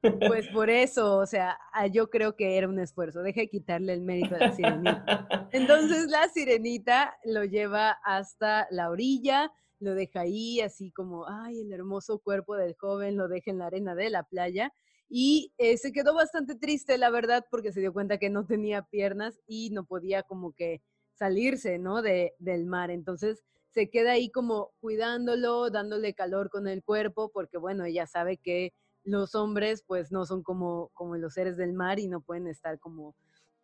Pues por eso, o sea, ah, yo creo que era un esfuerzo. Deja de quitarle el mérito a la sirenita. Entonces la sirenita lo lleva hasta la orilla, lo deja ahí, así como, ay, el hermoso cuerpo del joven lo deja en la arena de la playa. Y eh, se quedó bastante triste, la verdad, porque se dio cuenta que no tenía piernas y no podía como que salirse, ¿no? De, del mar. Entonces se queda ahí como cuidándolo, dándole calor con el cuerpo, porque bueno, ella sabe que los hombres pues no son como, como los seres del mar y no pueden estar como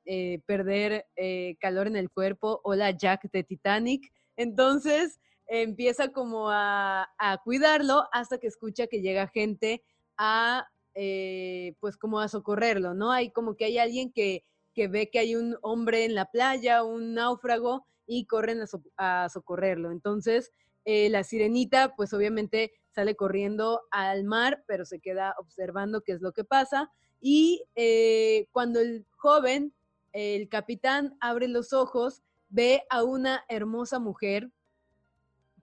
eh, perder eh, calor en el cuerpo. Hola Jack de Titanic. Entonces empieza como a, cuidarlo hasta que escucha que llega gente a eh, pues como a socorrerlo, ¿no? Hay como que hay alguien que, que ve que hay un hombre en la playa, un náufrago y corren a, socorrerlo. Entonces, la sirenita, pues obviamente sale corriendo al mar, pero se queda observando qué es lo que pasa. Y eh, cuando el joven, el capitán, abre los ojos, ve a una hermosa mujer,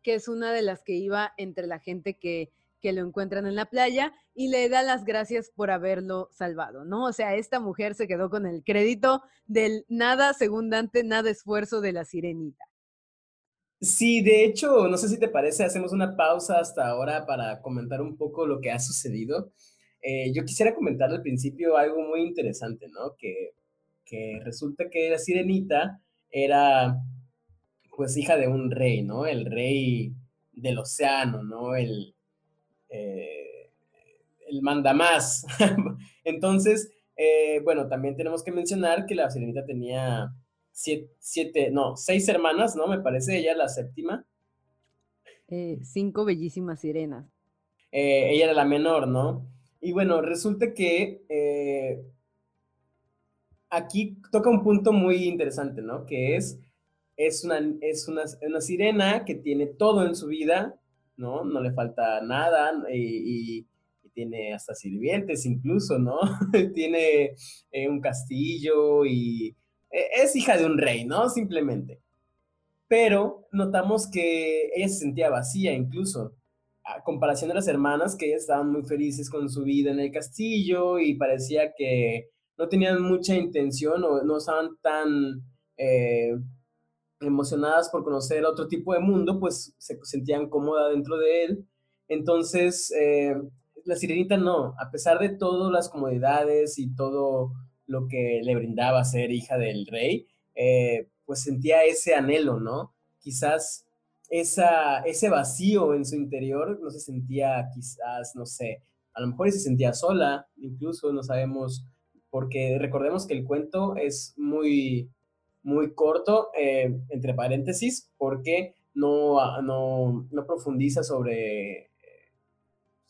que es una de las que iba entre la gente que, que lo encuentran en la playa, y le da las gracias por haberlo salvado, ¿no? O sea, esta mujer se quedó con el crédito del nada segundante, nada esfuerzo de la sirenita. Sí, de hecho, no sé si te parece, hacemos una pausa hasta ahora para comentar un poco lo que ha sucedido. Eh, yo quisiera comentar al principio algo muy interesante, ¿no? Que, que resulta que la sirenita era, pues, hija de un rey, ¿no? El rey del océano, ¿no? El, eh, el mandamás. Entonces, eh, bueno, también tenemos que mencionar que la sirenita tenía siete, no, seis hermanas, ¿no? Me parece ella la séptima. Eh, cinco bellísimas sirenas. Eh, ella era la menor, ¿no? Y bueno, resulta que eh, aquí toca un punto muy interesante, ¿no? Que es, es, una, es una, una, sirena que tiene todo en su vida, ¿no? No le falta nada y, tiene hasta sirvientes incluso, ¿no? tiene un castillo y e, es hija de un rey, ¿no? Simplemente. Pero notamos que ella se sentía vacía incluso, a comparación de las hermanas que estaban muy felices con su vida en el castillo y parecía que no tenían mucha intención o no estaban tan eh, emocionadas por conocer otro tipo de mundo, pues se sentían cómodas dentro de él. Entonces, eh, la sirenita no, a pesar de todas las comodidades y todo lo que le brindaba ser hija del rey, eh, pues sentía ese anhelo, ¿no? Quizás esa, ese vacío en su interior no se sentía quizás, no sé, a lo mejor se sentía sola, incluso no sabemos, porque recordemos que el cuento es muy, muy corto, eh, entre paréntesis, porque no, no, no profundiza sobre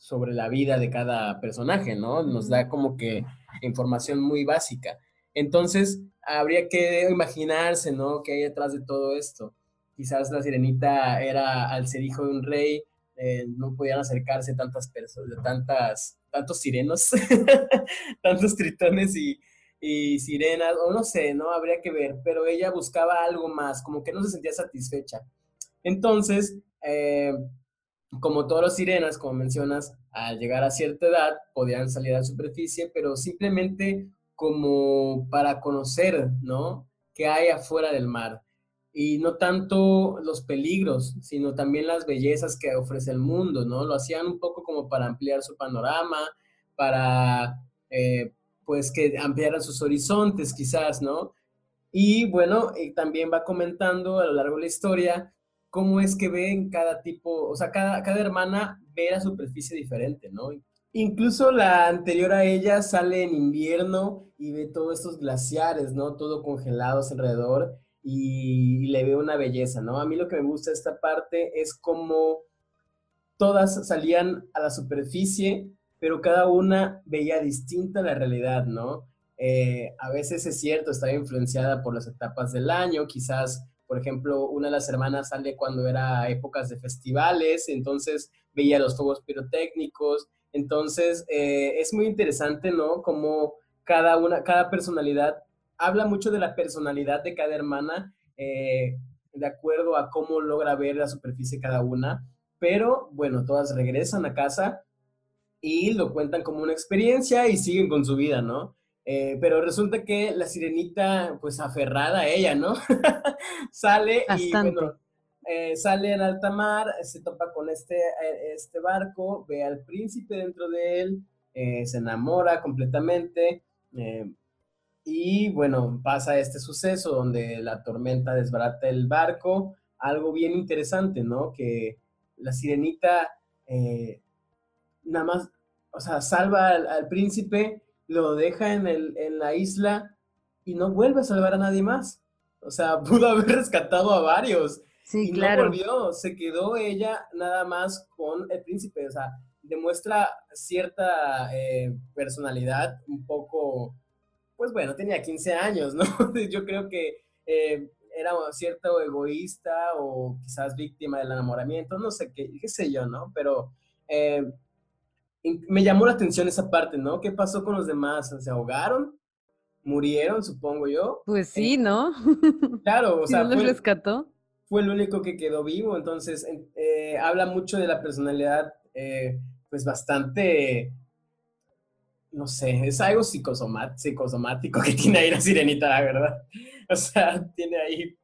sobre la vida de cada personaje, ¿no? Nos da como que información muy básica. Entonces, habría que imaginarse, ¿no? ¿Qué hay detrás de todo esto? Quizás la sirenita era, al ser hijo de un rey, eh, no podían acercarse tantas personas, tantas, tantos sirenos, tantos tritones y, y sirenas, o no sé, ¿no? Habría que ver, pero ella buscaba algo más, como que no se sentía satisfecha. Entonces, eh, como todos los sirenas, como mencionas, al llegar a cierta edad podían salir a la superficie, pero simplemente como para conocer, ¿no? ¿Qué hay afuera del mar? Y no tanto los peligros, sino también las bellezas que ofrece el mundo, ¿no? Lo hacían un poco como para ampliar su panorama, para, eh, pues, que ampliaran sus horizontes quizás, ¿no? Y bueno, también va comentando a lo largo de la historia cómo es que ven cada tipo, o sea, cada, cada hermana ve la superficie diferente, ¿no? Incluso la anterior a ella sale en invierno y ve todos estos glaciares, ¿no? Todo congelados alrededor y, le ve una belleza, ¿no? A mí lo que me gusta de esta parte es cómo todas salían a la superficie, pero cada una veía distinta la realidad, ¿no? Eh, a veces es cierto, estaba influenciada por las etapas del año, quizás por ejemplo, una de las hermanas sale cuando era épocas de festivales, entonces veía los fuegos pirotécnicos. Entonces, eh, es muy interesante, ¿no? Como cada una, cada personalidad habla mucho de la personalidad de cada hermana, eh, de acuerdo a cómo logra ver la superficie cada una, pero bueno, todas regresan a casa y lo cuentan como una experiencia y siguen con su vida, ¿no? Eh, pero resulta que la sirenita, pues aferrada a ella, ¿no? sale y bueno, eh, sale en alta mar, se topa con este, eh, este barco, ve al príncipe dentro de él, se enamora completamente y bueno, pasa este suceso donde la tormenta desbarata el barco, algo bien interesante, ¿no? Que la sirenita nada más, o sea, salva al príncipe lo deja en, el, en la isla y no vuelve a salvar a nadie más. O sea, pudo haber rescatado a varios. Sí, y claro. no volvió, se quedó ella nada más con el príncipe. O sea, demuestra cierta eh, personalidad un poco, pues bueno, tenía 15 años, ¿no? Yo creo que eh, era cierto egoísta o quizás víctima del enamoramiento, no sé qué, qué sé yo, ¿no? Pero eh, me llamó la atención esa parte, ¿no? ¿Qué pasó con los demás? ¿Se ahogaron? ¿Murieron, supongo yo? Pues sí, ¿no? Claro, o sea. ¿No los rescató? Fue el único que quedó vivo, entonces eh, habla mucho de la personalidad, eh, pues bastante, no sé, es algo psicosomático que tiene ahí la sirenita, la verdad. O sea, tiene ahí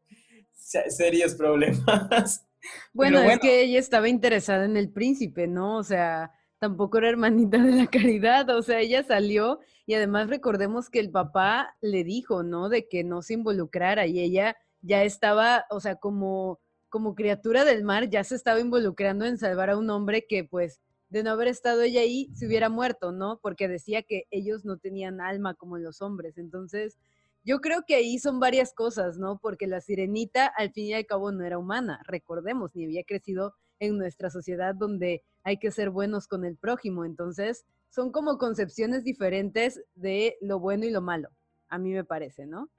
serios problemas. Bueno, bueno, es que ella estaba interesada en el príncipe, ¿no? O sea, tampoco era hermanita de la caridad, o sea, ella salió y además recordemos que el papá le dijo, ¿no? De que no se involucrara y ella ya estaba, o sea, como, como criatura del mar, ya se estaba involucrando en salvar a un hombre que pues de no haber estado ella ahí se hubiera muerto, ¿no? Porque decía que ellos no tenían alma como los hombres. Entonces, yo creo que ahí son varias cosas, ¿no? Porque la sirenita al fin y al cabo no era humana, recordemos, ni había crecido en nuestra sociedad donde hay que ser buenos con el prójimo. Entonces, son como concepciones diferentes de lo bueno y lo malo, a mí me parece, ¿no?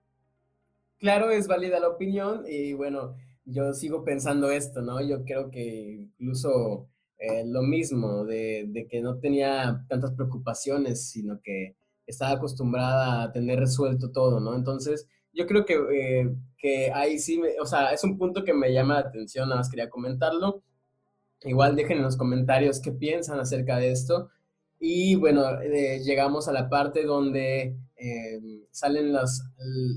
Claro, es válida la opinión y bueno, yo sigo pensando esto, ¿no? Yo creo que incluso eh, lo mismo, de, que no tenía tantas preocupaciones, sino que estaba acostumbrada a tener resuelto todo, ¿no? Entonces, yo creo que, eh, que ahí sí, o sea, es un punto que me llama la atención, nada más quería comentarlo. Igual dejen en los comentarios qué piensan acerca de esto. Y bueno, eh, llegamos a la parte donde eh, salen las...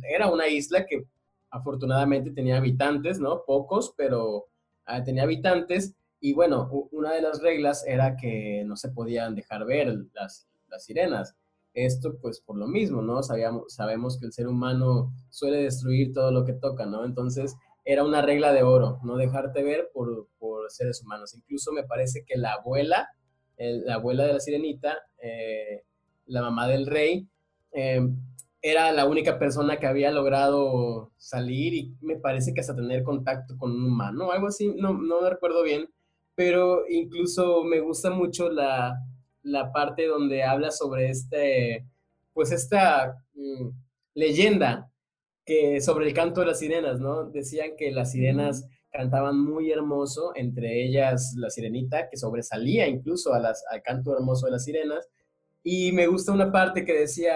Era una isla que afortunadamente tenía habitantes, ¿no? Pocos, pero ah, tenía habitantes. Y bueno, una de las reglas era que no se podían dejar ver las, las sirenas. Esto pues por lo mismo, ¿no? Sabíamos, sabemos que el ser humano suele destruir todo lo que toca, ¿no? Entonces era una regla de oro, no dejarte ver por, seres humanos. Incluso me parece que la abuela, la abuela de la sirenita, eh, la mamá del rey, em, era la única persona que había logrado salir y me parece que hasta tener contacto con un humano, algo así, no, no recuerdo bien, pero incluso me gusta mucho la, la parte donde habla sobre este, pues esta mm, leyenda que sobre el canto de las sirenas, ¿no? Decían que las sirenas cantaban muy hermoso, entre ellas la sirenita, que sobresalía incluso a las, al canto hermoso de las sirenas. Y me gusta una parte que decía,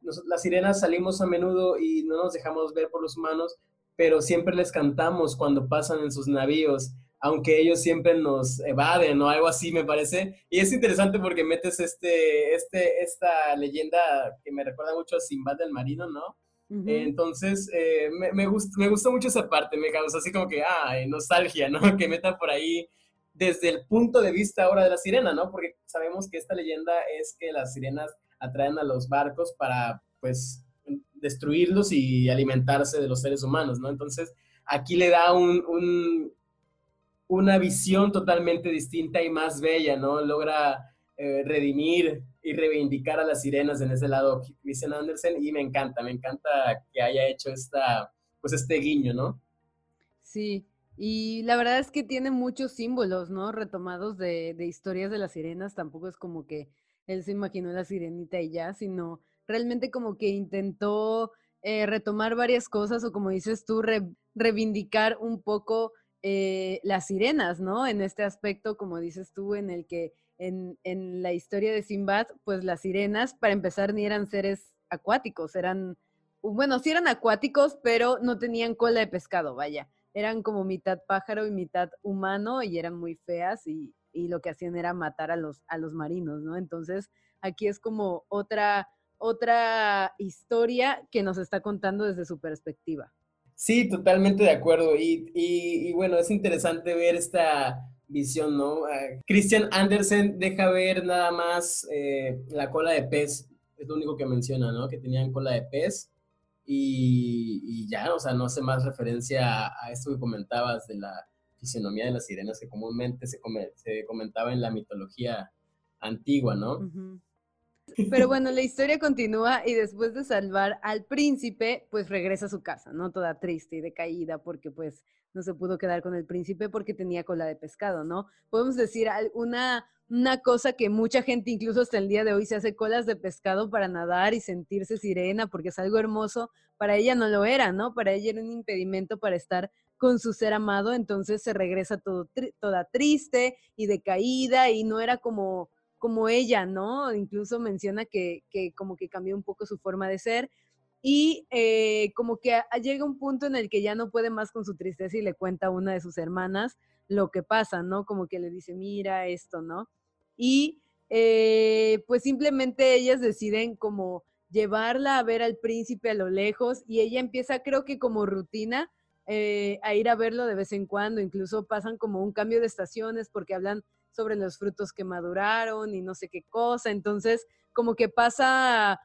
las sirenas salimos a menudo y no nos dejamos ver por los humanos, pero siempre les cantamos cuando pasan en sus navíos, aunque ellos siempre nos evaden o algo así, me parece. Y es interesante porque metes este, este, esta leyenda que me recuerda mucho a Simbad del Marino, ¿no? Entonces, eh, me, me, me gustó mucho esa parte, me causa así como que, ah, nostalgia, ¿no? Que meta por ahí desde el punto de vista ahora de la sirena, ¿no? Porque sabemos que esta leyenda es que las sirenas atraen a los barcos para, pues, destruirlos y alimentarse de los seres humanos, ¿no? Entonces, aquí le da un, un, una visión totalmente distinta y más bella, ¿no? Logra eh, redimir y reivindicar a las sirenas en ese lado Christian Andersen y me encanta, me encanta que haya hecho esta, pues este guiño, ¿no? Sí, y la verdad es que tiene muchos símbolos, ¿no? Retomados de, historias de las sirenas, tampoco es como que él se imaginó la sirenita y ya, sino realmente como que intentó eh, retomar varias cosas o como dices tú, reivindicar un poco eh, las sirenas, ¿no? En este aspecto, como dices tú, en el que en, la historia de Simbad, pues las sirenas, para empezar, ni eran seres acuáticos, eran bueno, sí eran acuáticos, pero no tenían cola de pescado, vaya. Eran como mitad pájaro y mitad humano y eran muy feas y, y lo que hacían era matar a los, a los marinos, ¿no? Entonces, aquí es como otra, otra historia que nos está contando desde su perspectiva. Sí, totalmente de acuerdo. Y, y, bueno, es interesante ver esta visión, ¿no? Ah, Christian Andersen deja ver nada más eh, la cola de pez, es lo único que menciona, ¿no? Que tenían cola de pez. Y, y ya, o sea, no hace más referencia a, esto que comentabas de la fisionomía de las sirenas que comúnmente se, se comentaba en la mitología antigua, ¿no? Pero bueno, la historia continúa y después de salvar al príncipe, pues regresa a su casa, ¿no? Toda triste y decaída porque pues no se pudo quedar con el príncipe porque tenía cola de pescado, ¿no? Podemos decir una, una cosa que mucha gente, incluso hasta el día de hoy, se hace colas de pescado para nadar y sentirse sirena porque es algo hermoso. Para ella no lo era, ¿no? Para ella era un impedimento para estar con su ser amado, entonces se regresa todo, toda triste y decaída y no era como como ella, ¿no? Incluso menciona que, como que cambió un poco su forma de ser y eh, como que llega un punto en el que ya no puede más con su tristeza y le cuenta a una de sus hermanas lo que pasa, ¿no? Como que le dice, mira esto, ¿no? Y eh, pues simplemente ellas deciden como llevarla a ver al príncipe a lo lejos y ella empieza, creo que como rutina, eh, a ir a verlo de vez en cuando, incluso pasan como un cambio de estaciones porque hablan sobre los frutos que maduraron y no sé qué cosa. Entonces, como que pasa,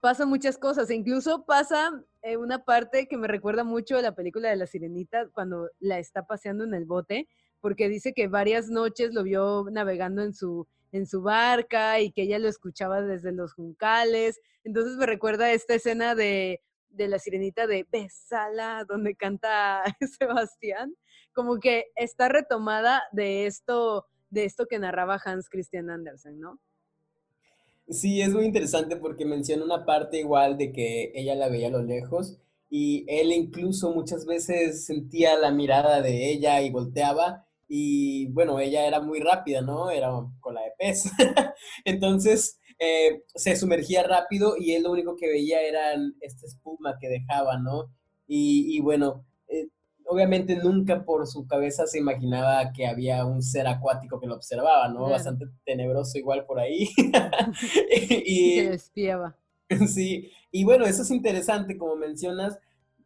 pasa muchas cosas. E incluso pasa eh, una parte que me recuerda mucho a la película de la sirenita cuando la está paseando en el bote, porque dice que varias noches lo vio navegando en su, en su barca y que ella lo escuchaba desde los juncales. Entonces me recuerda esta escena de, de la sirenita de Besala, donde canta Sebastián, como que está retomada de esto de esto que narraba Hans Christian Andersen, ¿no? Sí, es muy interesante porque menciona una parte igual de que ella la veía a lo lejos y él incluso muchas veces sentía la mirada de ella y volteaba y bueno, ella era muy rápida, ¿no? Era con la de pez. Entonces eh, se sumergía rápido y él lo único que veía era esta espuma que dejaba, ¿no? Y bueno, obviamente nunca por su cabeza se imaginaba que había un ser acuático que lo observaba, ¿no? Bastante tenebroso igual por ahí. y lo espiaba. Sí, y bueno, eso es interesante, como mencionas,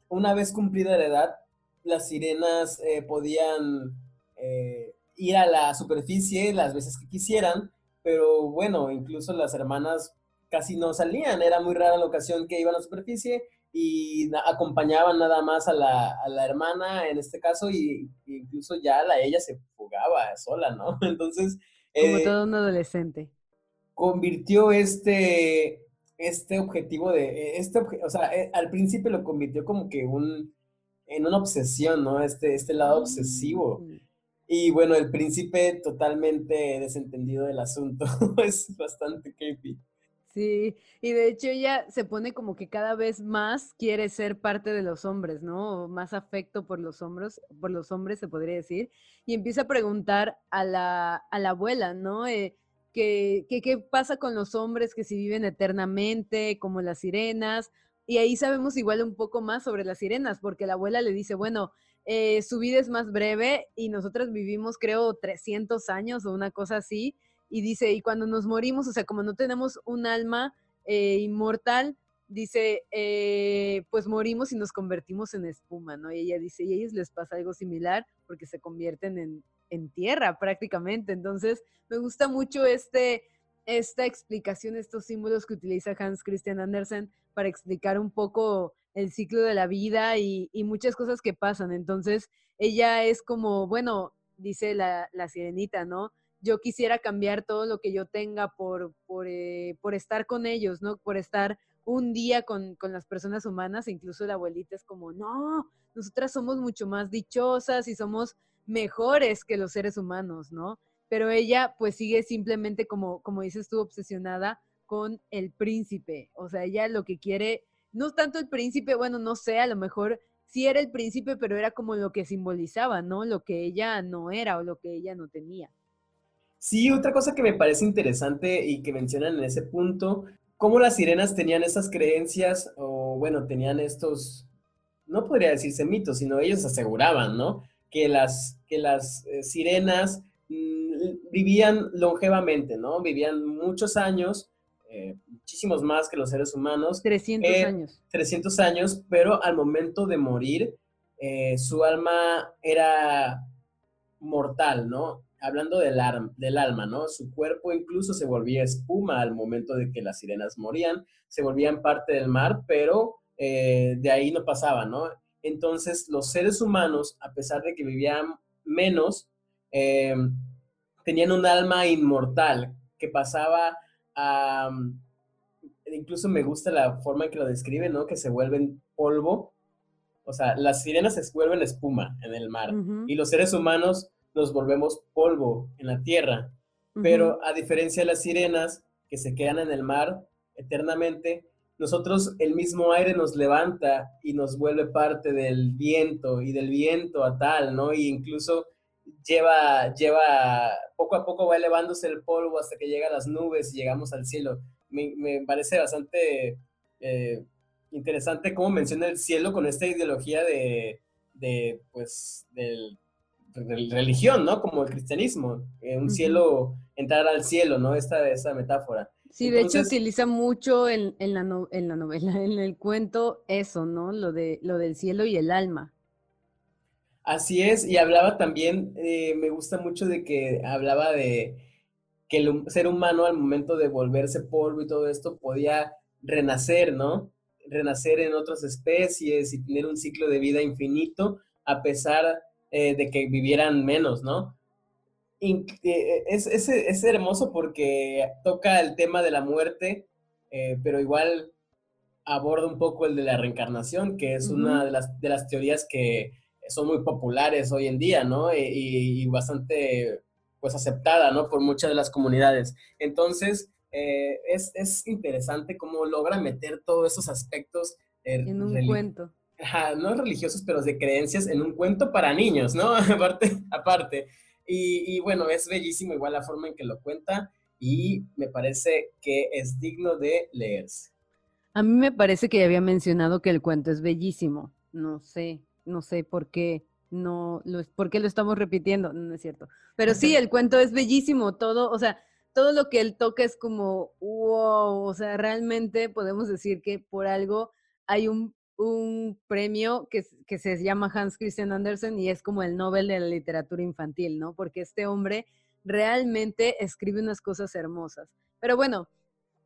una vez cumplida la edad, las sirenas eh, podían eh, ir a la superficie las veces que quisieran, pero bueno, incluso las hermanas casi no salían, era muy rara la ocasión que iban a la superficie y acompañaban nada más a la, a la hermana en este caso y, incluso ya la ella se fugaba sola, ¿no? Entonces... Como eh, todo un adolescente. Convirtió este, este objetivo de, este, o sea, eh, al principio lo convirtió como que un, en una obsesión, ¿no? Este, este lado obsesivo. Mm. Y bueno, el príncipe totalmente desentendido del asunto. es bastante creepy. Sí, y de hecho ella se pone como que cada vez más quiere ser parte de los hombres, ¿no? Más afecto por los hombres, por los hombres se podría decir, y empieza a preguntar a la, a la abuela, ¿no? Eh, ¿qué, qué, pasa con los hombres que si viven eternamente, como las sirenas? Y ahí sabemos igual un poco más sobre las sirenas, porque la abuela le dice, bueno, eh, su vida es más breve y nosotras vivimos creo 300 años o una cosa así, y dice, y cuando nos morimos, o sea, como no tenemos un alma eh, inmortal, dice, eh, pues morimos y nos convertimos en espuma, ¿no? Y ella dice, y a ellos les pasa algo similar porque se convierten en, en tierra prácticamente. Entonces, me gusta mucho este, esta explicación, estos símbolos que utiliza Hans Christian Andersen para explicar un poco el ciclo de la vida y, y muchas cosas que pasan. Entonces, ella es como, bueno, dice la, la sirenita, ¿no? Yo quisiera cambiar todo lo que yo tenga por, por, eh, por estar con ellos, ¿no? Por estar un día con, con, las personas humanas, incluso la abuelita es como, no, nosotras somos mucho más dichosas y somos mejores que los seres humanos, ¿no? Pero ella pues sigue simplemente como, como dices tú, obsesionada con el príncipe, o sea, ella lo que quiere, no tanto el príncipe, bueno, no sé, a lo mejor sí era el príncipe, pero era como lo que simbolizaba, ¿no? Lo que ella no era o lo que ella no tenía. Sí, otra cosa que me parece interesante y que mencionan en ese punto, cómo las sirenas tenían esas creencias, o bueno, tenían estos, no podría decirse mitos, sino ellos aseguraban, ¿no? Que las, que las eh, sirenas mm, vivían longevamente, ¿no? Vivían muchos años, eh, muchísimos más que los seres humanos. 300 eh, años. 300 años, pero al momento de morir, su alma era mortal, ¿no? Hablando del, del alma, ¿no? Su cuerpo incluso se volvía espuma al momento de que las sirenas morían, se volvían parte del mar, pero eh, de ahí no pasaba, ¿no? Entonces, los seres humanos, a pesar de que vivían menos, eh, tenían un alma inmortal que pasaba a... Incluso me gusta la forma en que lo describe, ¿no? Que se vuelven polvo. O sea, las sirenas se vuelven espuma en el mar y los seres humanos nos volvemos polvo en la tierra. Pero a diferencia de las sirenas que se quedan en el mar eternamente, nosotros el mismo aire nos levanta y nos vuelve parte del viento y del viento a tal, ¿no? Y incluso lleva, lleva, poco a poco va elevándose el polvo hasta que llega a las nubes y llegamos al cielo. Me, parece bastante eh, interesante cómo menciona el cielo con esta ideología de, de pues, del, religión, ¿no? Como el cristianismo, eh, un cielo, entrar al cielo, ¿no? Esta, esa metáfora. Sí, de hecho utiliza mucho en, la en la novela, en el cuento, eso, ¿no? Lo, de, lo del cielo y el alma. Así es, y hablaba también, eh, me gusta mucho de que hablaba de que el ser humano al momento de volverse polvo y todo esto podía renacer, ¿no? Renacer en otras especies y tener un ciclo de vida infinito a pesar eh, de que vivieran menos, ¿no? Eh, es, es, hermoso porque toca el tema de la muerte, eh, pero igual aborda un poco el de la reencarnación, que es una de las, de las teorías que son muy populares hoy en día, ¿no? Y, bastante, pues, aceptada, ¿no? Por muchas de las comunidades. Entonces, eh, es, interesante cómo logra meter todos esos aspectos. en un cuento. No religiosos, pero de creencias en un cuento para niños, ¿no? aparte, aparte. Y, bueno, es bellísimo igual la forma en que lo cuenta y me parece que es digno de leerse. A mí me parece que ya había mencionado que el cuento es bellísimo. No sé, no sé por qué no lo por qué lo estamos repitiendo, no es cierto. Pero sí, el cuento es bellísimo, todo, o sea, todo lo que él toca es como wow, o sea, realmente podemos decir que por algo hay un un premio que, que, se llama Hans Christian Andersen y es como el Nobel de la literatura infantil, ¿no? Porque este hombre realmente escribe unas cosas hermosas. Pero bueno,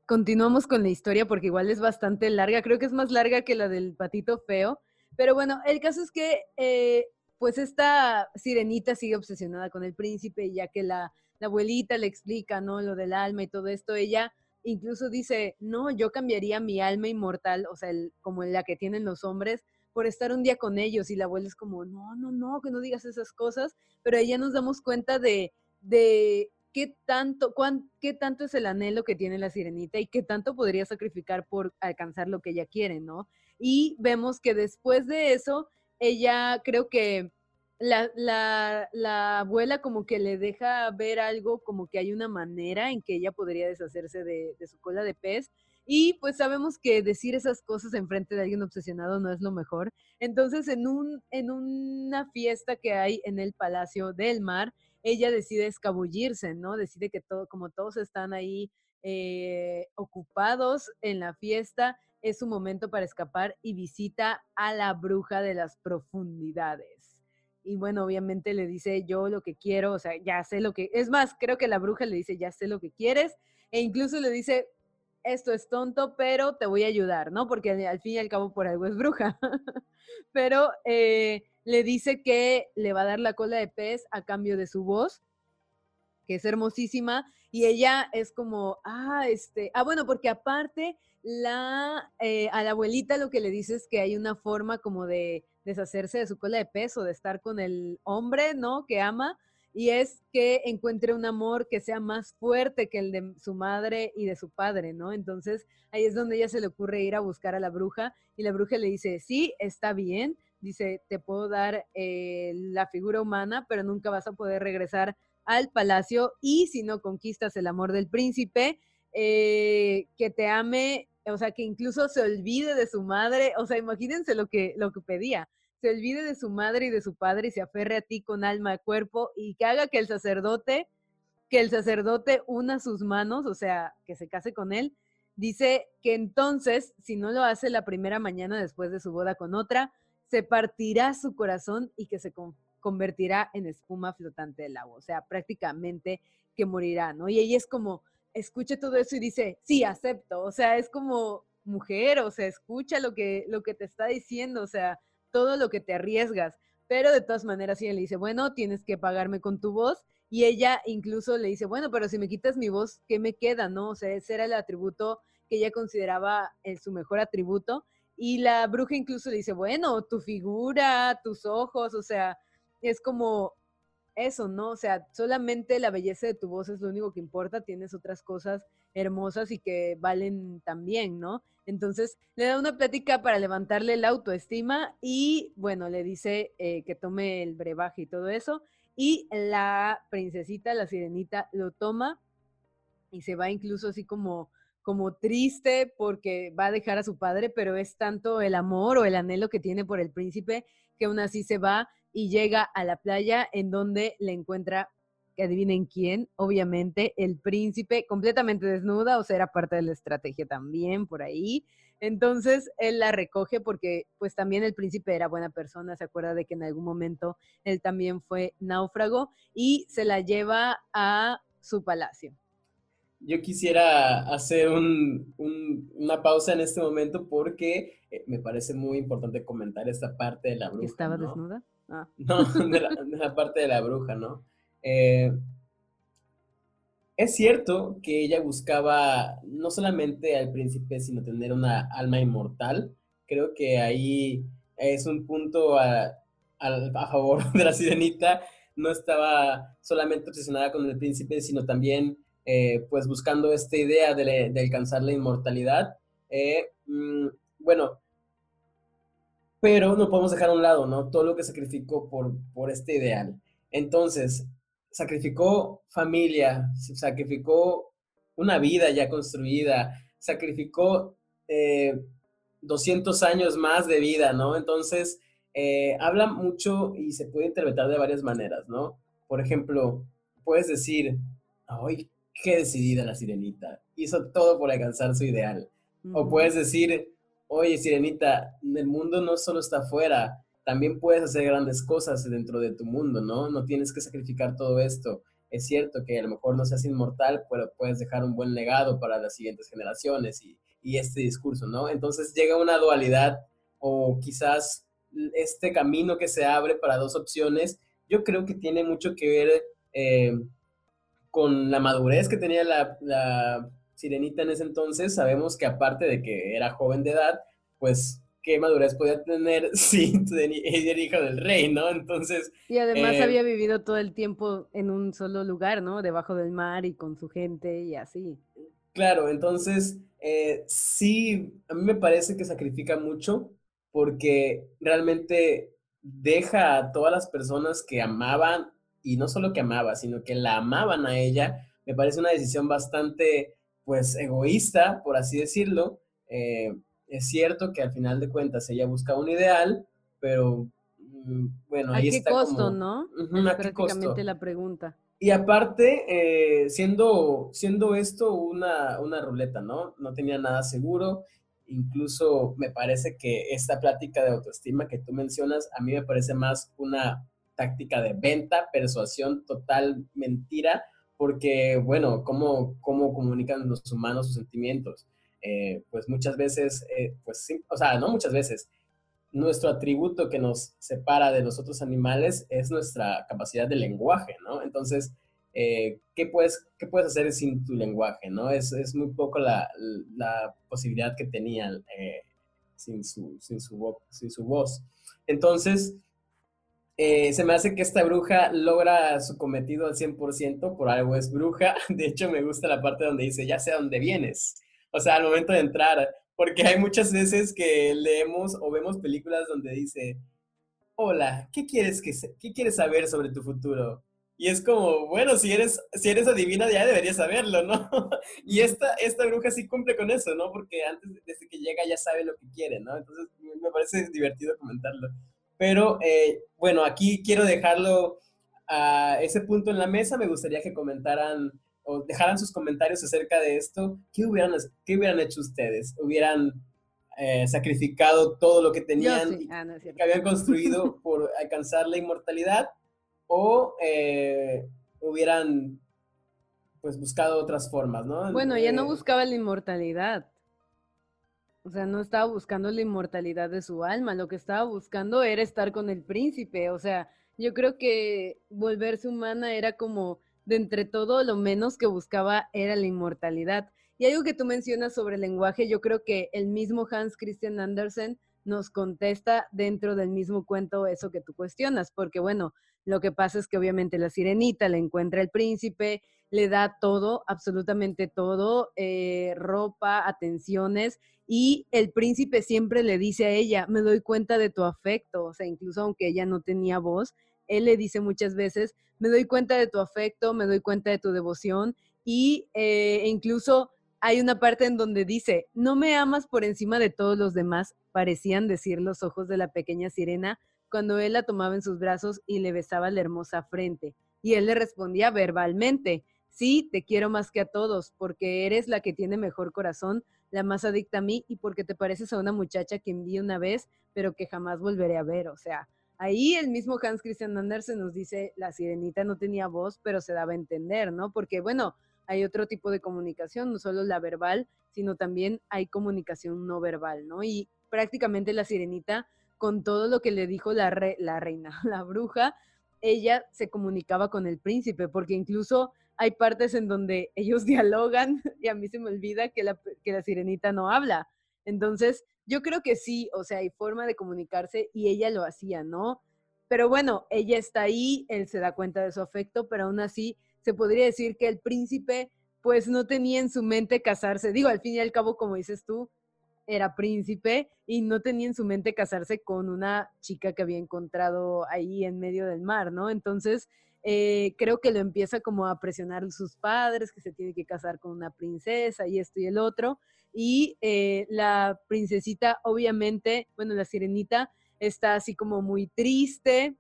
continuamos con la historia porque igual es bastante larga, creo que es más larga que la del patito feo. Pero bueno, el caso es que eh, pues esta sirenita sigue obsesionada con el príncipe y ya que la, la abuelita le explica, ¿no? Lo del alma y todo esto, ella incluso dice, no, yo cambiaría mi alma inmortal, o sea, como la que tienen los hombres, por estar un día con ellos. Y la abuela es como, no, no, no, que no digas esas cosas, pero ahí ya nos damos cuenta de, de qué tanto, cuán, qué tanto es el anhelo que tiene la sirenita y qué tanto podría sacrificar por alcanzar lo que ella quiere, ¿no? Y vemos que después de eso, ella creo que la, la, la, abuela como que le deja ver algo, como que hay una manera en que ella podría deshacerse de, su cola de pez. Y pues sabemos que decir esas cosas en frente de alguien obsesionado no es lo mejor. Entonces, en, un, en una fiesta que hay en el Palacio del Mar, ella decide escabullirse, ¿no? Decide que todo, como todos están ahí eh, ocupados en la fiesta, es su momento para escapar y visita a la bruja de las profundidades y bueno, obviamente le dice yo lo que quiero, o sea, ya sé lo que, es más, creo que la bruja le dice ya sé lo que quieres e incluso le dice esto es tonto, pero te voy a ayudar, ¿no? Porque al fin y al cabo por algo es bruja. pero eh, le dice que le va a dar la cola de pez a cambio de su voz, que es hermosísima, y ella es como, ah, este, ah, bueno, porque aparte la, eh, a la abuelita lo que le dice es que hay una forma como de deshacerse de su cola de peso, de estar con el hombre, ¿no? Que ama, y es que encuentre un amor que sea más fuerte que el de su madre y de su padre, ¿no? Entonces ahí es donde ella se le ocurre ir a buscar a la bruja y la bruja le dice, sí, está bien, dice, te puedo dar eh, la figura humana, pero nunca vas a poder regresar al palacio y si no conquistas el amor del príncipe, eh, que te ame, o sea, que incluso se olvide de su madre, o sea, imagínense lo que, lo que pedía, se olvide de su madre y de su padre y se aferre a ti con alma cuerpo y que haga que el sacerdote, que el sacerdote una sus manos, o sea, que se case con él, dice que entonces, si no lo hace la primera mañana después de su boda con otra, se partirá su corazón y que se convertirá en espuma flotante del agua, o sea, prácticamente que morirá, ¿no? Y ella es como, escucha todo eso y dice, sí, acepto, o sea, es como mujer, o sea, escucha lo que, lo que te está diciendo, o sea, todo lo que te arriesgas, pero de todas maneras ella le dice, bueno, tienes que pagarme con tu voz, y ella incluso le dice, bueno, pero si me quitas mi voz, ¿qué me queda? ¿No? O sea, ese era el atributo que ella consideraba su mejor atributo, y la bruja incluso le dice, bueno, tu figura, tus ojos, o sea, es como eso, ¿no? O sea, solamente la belleza de tu voz es lo único que importa, tienes otras cosas hermosas y que valen también, ¿no? Entonces le da una plática para levantarle la autoestima y bueno, le dice eh, que tome el brebaje y todo eso. Y la princesita, la sirenita, lo toma y se va incluso así como como triste porque va a dejar a su padre, pero es tanto el amor o el anhelo que tiene por el príncipe que aún así se va y llega a la playa en donde le encuentra, que adivinen quién, obviamente, el príncipe completamente desnuda, o sea, era parte de la estrategia también por ahí. Entonces él la recoge porque pues también el príncipe era buena persona, se acuerda de que en algún momento él también fue náufrago y se la lleva a su palacio yo quisiera hacer una pausa en este momento porque eh, me parece muy importante comentar esta parte de la bruja. ¿Estaba desnuda? Ah. No, de la, parte de la bruja, ¿no? Eh, es cierto que ella buscaba no solamente al príncipe, sino tener una alma inmortal. Creo que ahí es un punto a, a favor de la sirenita. No estaba solamente obsesionada con el príncipe, sino también eh, pues buscando esta idea de, alcanzar la inmortalidad. Eh, mm, bueno, pero no podemos dejar a un lado, ¿no? Todo lo que sacrificó por, por este ideal. Entonces, sacrificó familia, sacrificó una vida ya construida, sacrificó 200 eh, años más de vida, ¿no? Entonces, habla mucho y se puede interpretar de varias maneras, ¿no? Por ejemplo, puedes decir, ay, qué decidida la sirenita. Hizo todo por alcanzar su ideal. O puedes decir, oye, sirenita, el mundo no solo está afuera, también puedes hacer grandes cosas dentro de tu mundo, ¿no? No tienes que sacrificar todo esto. Es cierto que a lo mejor no seas inmortal, pero puedes dejar un buen legado para las siguientes generaciones y, este discurso, ¿no? Entonces llega una dualidad o quizás este camino que se abre para dos opciones, yo creo que tiene mucho que ver eh, con la madurez que tenía la, sirenita en ese entonces, sabemos que aparte de que era joven de edad, pues qué madurez podía tener si era hija del rey, ¿no? Entonces... Y además eh, había vivido todo el tiempo en un solo lugar, ¿no? Debajo del mar y con su gente y así. Claro, entonces eh, sí, a mí me parece que sacrifica mucho porque realmente deja a todas las personas que amaban y no solo que amaba, sino que la amaban a ella, me parece una decisión bastante, pues, egoísta, por así decirlo. Eh, es cierto que al final de cuentas ella busca un ideal, pero mm, bueno, ahí ¿A qué está costo, no? es prácticamente la pregunta. Y aparte, eh, siendo, siendo esto una, una ruleta, ¿no? No tenía nada seguro. Incluso me parece que esta plática de autoestima que tú mencionas, a mí me parece más una táctica de venta, persuasión, total mentira, porque, bueno, ¿cómo, cómo comunican los humanos sus sentimientos? Eh, pues muchas veces, eh, pues o sea, no muchas veces, nuestro atributo que nos separa de los otros animales es nuestra capacidad de lenguaje, ¿no? Entonces, eh, ¿qué, puedes, ¿qué puedes hacer sin tu lenguaje, no? Es, es muy poco la, la posibilidad que tenían sin, su, sin su voz. Entonces, eh, se me hace que esta bruja logra su cometido al 100%, por algo es bruja. De hecho, me gusta la parte donde dice, ya sé a dónde vienes. O sea, al momento de entrar, porque hay muchas veces que leemos o vemos películas donde dice, hola, ¿qué quieres, que qué quieres saber sobre tu futuro? Y es como, bueno, si eres, si eres adivina ya deberías saberlo, ¿no? y esta, esta bruja sí cumple con eso, ¿no? Porque antes, desde que llega ya sabe lo que quiere, ¿no? Entonces me parece divertido comentarlo. Pero eh, bueno, aquí quiero dejarlo a ese punto en la mesa. Me gustaría que comentaran o dejaran sus comentarios acerca de esto. ¿Qué hubieran, qué hubieran hecho ustedes? ¿Hubieran eh, sacrificado todo lo que tenían, Ah, que habían construido por alcanzar la inmortalidad? ¿O eh, hubieran pues buscado otras formas, ¿no? Bueno, ella no buscaba la inmortalidad. O sea, no estaba buscando la inmortalidad de su alma, lo que estaba buscando era estar con el príncipe. O sea, yo creo que volverse humana era como, de entre todo, lo menos que buscaba era la inmortalidad. Y algo que tú mencionas sobre el lenguaje, yo creo que el mismo Hans Christian Andersen nos contesta dentro del mismo cuento eso que tú cuestionas, porque bueno, lo que pasa es que obviamente la sirenita le encuentra el príncipe, le da todo, absolutamente todo, eh, ropa, atenciones, y el príncipe siempre le dice a ella, me doy cuenta de tu afecto, o sea, incluso aunque ella no tenía voz, él le dice muchas veces, me doy cuenta de tu afecto, me doy cuenta de tu devoción, y eh, incluso hay una parte en donde dice, no me amas por encima de todos los demás, parecían decir los ojos de la pequeña sirena cuando él la tomaba en sus brazos y le besaba la hermosa frente. Y él le respondía verbalmente, sí, te quiero más que a todos, porque eres la que tiene mejor corazón, la más adicta a mí y porque te pareces a una muchacha que envié una vez, pero que jamás volveré a ver. O sea, ahí el mismo Hans Christian Andersen nos dice, la sirenita no tenía voz, pero se daba a entender, ¿no? Porque, bueno, hay otro tipo de comunicación, no solo la verbal, sino también hay comunicación no verbal, ¿no? Y prácticamente la sirenita, con todo lo que le dijo la, la reina, la bruja, ella se comunicaba con el príncipe, porque incluso hay partes en donde ellos dialogan y a mí se me olvida que la, que la sirenita no habla. Entonces, yo creo que sí, o sea, hay forma de comunicarse y ella lo hacía, ¿no? Pero bueno, ella está ahí, él se da cuenta de su afecto, pero aún así se podría decir que el príncipe pues no tenía en su mente casarse. Digo, al fin y al cabo, como dices tú, era príncipe y no tenía en su mente casarse con una chica que había encontrado ahí en medio del mar, ¿no? Entonces, eh, creo que lo empieza como a presionar sus padres, que se tiene que casar con una princesa y esto y el otro. Y eh, la princesita, obviamente, bueno, la sirenita está así como muy triste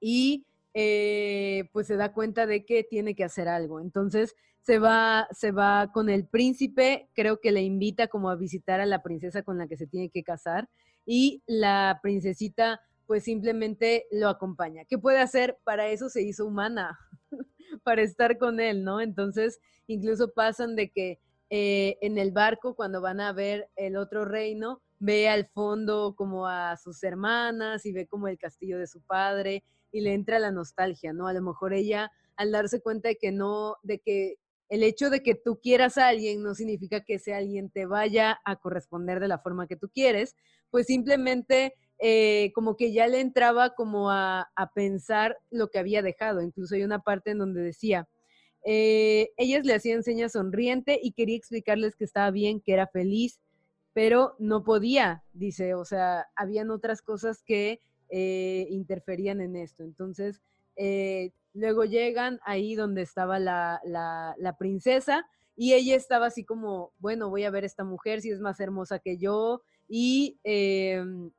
y eh, pues se da cuenta de que tiene que hacer algo. Entonces se va, se va con el príncipe, creo que le invita como a visitar a la princesa con la que se tiene que casar y la princesita pues simplemente lo acompaña. ¿Qué puede hacer? Para eso se hizo humana, para estar con él, ¿no? Entonces, incluso pasan de que eh, en el barco, cuando van a ver el otro reino, ve al fondo como a sus hermanas y ve como el castillo de su padre y le entra la nostalgia, ¿no? A lo mejor ella, al darse cuenta de que no, de que el hecho de que tú quieras a alguien no significa que ese alguien te vaya a corresponder de la forma que tú quieres, pues simplemente eh, como que ya le entraba como a, pensar lo que había dejado. Incluso hay una parte en donde decía, eh, ellas le hacían señas sonriente y quería explicarles que estaba bien, que era feliz, pero no podía, dice, o sea, habían otras cosas que eh, interferían en esto. Entonces, luego llegan ahí donde estaba la, princesa y ella estaba así como, bueno, voy a ver esta mujer si es más hermosa que yo y em,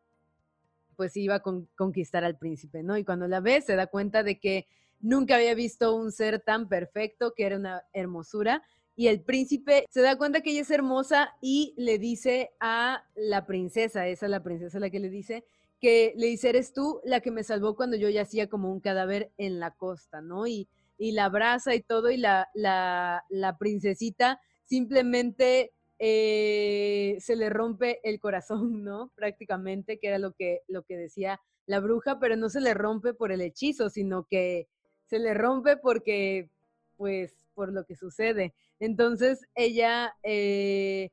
pues iba a conquistar al príncipe, ¿no? Y cuando la ve se da cuenta de que nunca había visto un ser tan perfecto, que era una hermosura, y el príncipe se da cuenta que ella es hermosa y le dice a la princesa, esa es la princesa la que le dice, que le dice, eres tú la que me salvó cuando yo yacía como un cadáver en la costa, ¿no? Y, y la abraza y todo, y la, la, la princesita simplemente eh, se le rompe el corazón, ¿no? Prácticamente, que era lo que, lo que decía la bruja, pero no se le rompe por el hechizo, sino que se le rompe porque, pues, por lo que sucede. Entonces, ella, eh,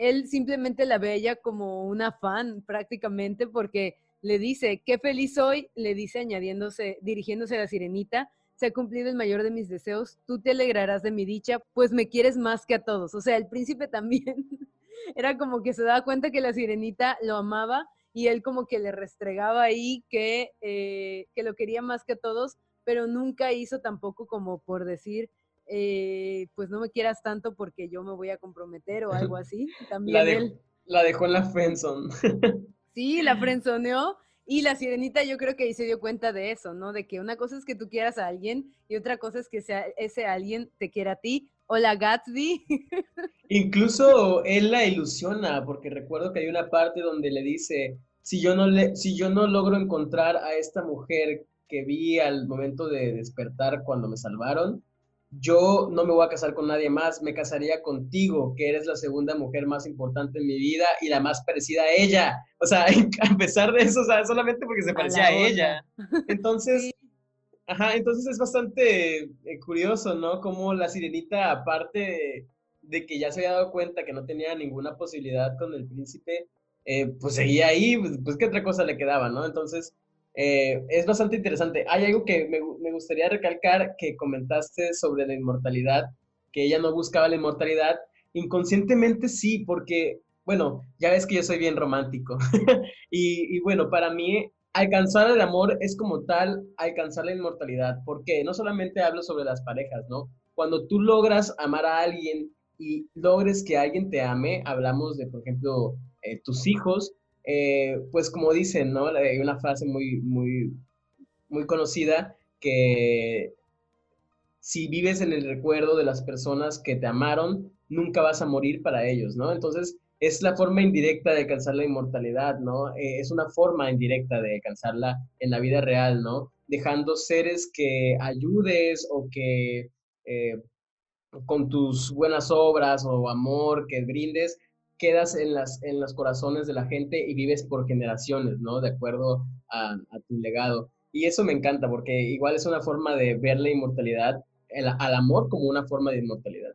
él simplemente la ve ella como una fan, prácticamente, porque le dice, qué feliz soy, le dice añadiéndose, dirigiéndose a la sirenita, se ha cumplido el mayor de mis deseos, tú te alegrarás de mi dicha, pues me quieres más que a todos. O sea, el príncipe también era como que se daba cuenta que la sirenita lo amaba y él como que le restregaba ahí que, eh, que lo quería más que a todos, pero nunca hizo tampoco como por decir, eh, pues no me quieras tanto porque yo me voy a comprometer o algo así. También la, él. la dejó en la friendzone. sí, la friendzoneó y la sirenita yo creo que ahí se dio cuenta de eso, ¿no? De que una cosa es que tú quieras a alguien y otra cosa es que sea ese alguien te quiera a ti. Hola Gatsby. Incluso él la ilusiona, porque recuerdo que hay una parte donde le dice, si yo no, le, si yo no logro encontrar a esta mujer que vi al momento de despertar cuando me salvaron, yo no me voy a casar con nadie más, me casaría contigo, que eres la segunda mujer más importante en mi vida y la más parecida a ella. O sea, a pesar de eso, o sea, solamente porque se parecía a, ella. Entonces, ajá, entonces es bastante eh, curioso, ¿no? Como la sirenita, aparte de, que ya se había dado cuenta que no tenía ninguna posibilidad con el príncipe, eh, pues seguía ahí, pues, pues qué otra cosa le quedaba, ¿no? Entonces, eh, es bastante interesante. Hay algo que me, me, gustaría recalcar que comentaste sobre la inmortalidad, que ella no buscaba la inmortalidad. Inconscientemente sí, porque, bueno, ya ves que yo soy bien romántico. y, bueno, para mí alcanzar el amor es como tal alcanzar la inmortalidad. porque No solamente hablo sobre las parejas, ¿no? Cuando tú logras amar a alguien y logres que alguien te ame, hablamos de, por ejemplo, eh, tus hijos, eh, pues como dicen, ¿no? Hay una frase muy, muy, muy conocida que si vives en el recuerdo de las personas que te amaron, nunca vas a morir para ellos, ¿no? Entonces, es la forma indirecta de alcanzar la inmortalidad, ¿no? Eh, es una forma indirecta de alcanzarla en la vida real, ¿no? Dejando seres que ayudes o que eh, con tus buenas obras o amor que brindes, quedas en, las, en los corazones de la gente y vives por generaciones, ¿no? De acuerdo a, tu legado. Y eso me encanta porque igual es una forma de ver la inmortalidad, al amor como una forma de inmortalidad.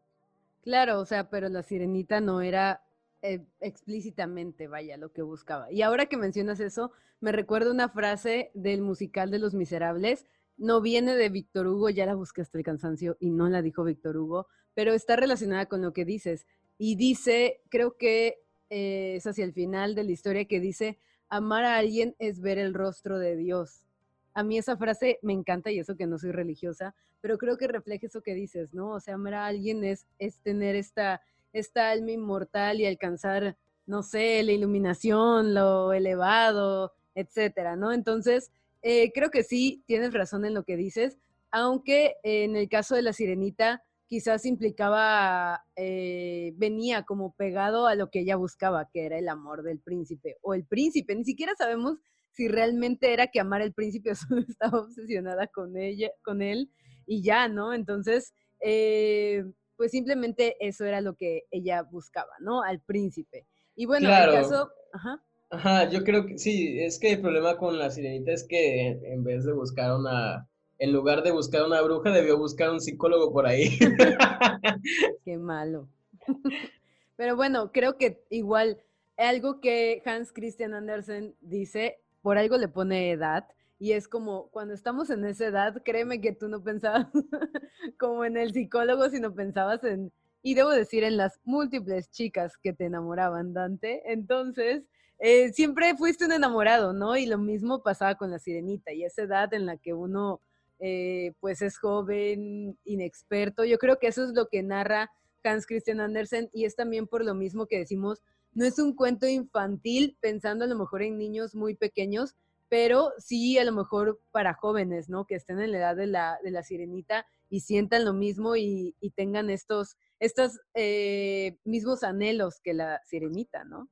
Claro, o sea, pero la sirenita no era eh, explícitamente, vaya, lo que buscaba. Y ahora que mencionas eso, me recuerda una frase del musical de Los Miserables. No viene de Víctor Hugo, ya la busqué hasta el cansancio y no la dijo Víctor Hugo, pero está relacionada con lo que dices y dice, creo que eh, es hacia el final de la historia que dice, amar a alguien es ver el rostro de Dios. A mí esa frase me encanta y eso que no soy religiosa, pero creo que refleja eso que dices, ¿no? O sea, amar a alguien es, es tener esta, esta alma inmortal y alcanzar, no sé, la iluminación, lo elevado, etcétera, ¿no? Entonces, eh, creo que sí, tienes razón en lo que dices, aunque en el caso de la sirenita, quizás implicaba, eh, venía como pegado a lo que ella buscaba, que era el amor del príncipe o el príncipe. Ni siquiera sabemos si realmente era que amar al príncipe o solo estaba obsesionada con ella, con él y ya, ¿no? Entonces, eh, pues simplemente eso era lo que ella buscaba, ¿no? Al príncipe. Y bueno, en el caso, ajá. Ajá, yo creo que sí, es que el problema con la sirenita es que en vez de buscar una en lugar de buscar una bruja, debió buscar un psicólogo por ahí. Qué malo. Pero bueno, creo que igual algo que Hans Christian Andersen dice, por algo le pone edad, y es como cuando estamos en esa edad, créeme que tú no pensabas como en el psicólogo, sino pensabas en, y debo decir, en las múltiples chicas que te enamoraban, Dante. Entonces, eh, siempre fuiste un enamorado, ¿no? Y lo mismo pasaba con la sirenita, y esa edad en la que uno eh, pues es joven, inexperto. Yo creo que eso es lo que narra Hans Christian Andersen y es también por lo mismo que decimos, no es un cuento infantil pensando a lo mejor en niños muy pequeños, pero sí a lo mejor para jóvenes, ¿no? Que estén en la edad de la, de la sirenita y sientan lo mismo y, tengan estos, estos eh, mismos anhelos que la sirenita, ¿no?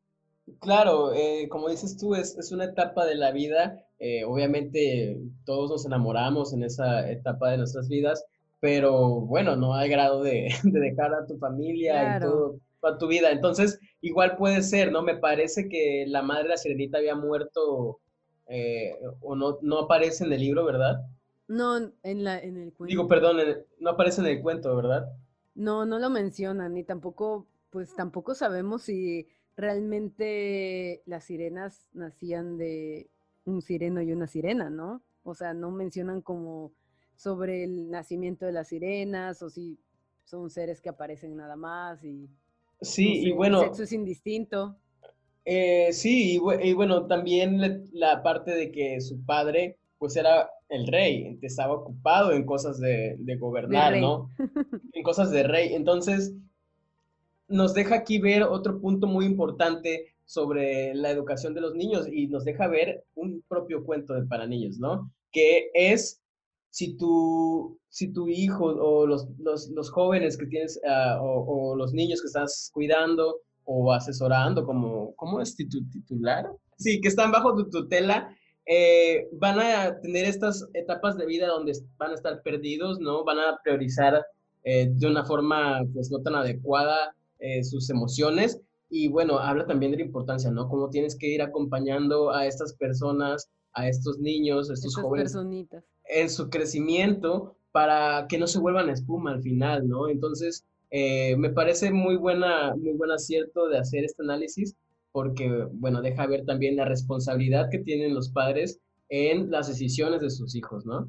Claro, eh, como dices tú, es, es, una etapa de la vida. Eh, obviamente todos nos enamoramos en esa etapa de nuestras vidas, pero bueno, no hay grado de, de dejar a tu familia y todo, toda tu vida. Entonces, igual puede ser, ¿no? Me parece que la madre de la sirenita había muerto eh, o no, no aparece en el libro, ¿verdad? No, en, la, en el cuento. Digo, perdón, no aparece en el cuento, ¿verdad? No, no lo mencionan y tampoco, pues tampoco sabemos si realmente las sirenas nacían de un sireno y una sirena, ¿no? O sea, no mencionan como sobre el nacimiento de las sirenas o si son seres que aparecen nada más y... Sí, y bueno... El sexo es indistinto. Eh, sí, y, bueno, también la parte de que su padre pues era el rey, estaba ocupado en cosas de, gobernar, ¿no? en cosas de rey. Entonces, nos deja aquí ver otro punto muy importante sobre la educación de los niños y nos deja ver un propio cuento de para niños, ¿no? Que es si tu, si tu hijo o los, jóvenes que tienes ah, o, los niños que estás cuidando o asesorando como, ¿cómo es titular? Sí, que están bajo tu tutela, eh, van a tener estas etapas de vida donde van a estar perdidos, ¿no? Van a priorizar eh, de una forma pues no tan adecuada eh, sus emociones y bueno, habla también de la importancia, ¿no? Cómo tienes que ir acompañando a estas personas, a estos niños, a estos jóvenes en su crecimiento para que no se vuelvan espuma al final, ¿no? Entonces, me parece muy buena, muy buen acierto de hacer este análisis porque, bueno, deja ver también la responsabilidad que tienen los padres en las decisiones de sus hijos, ¿no?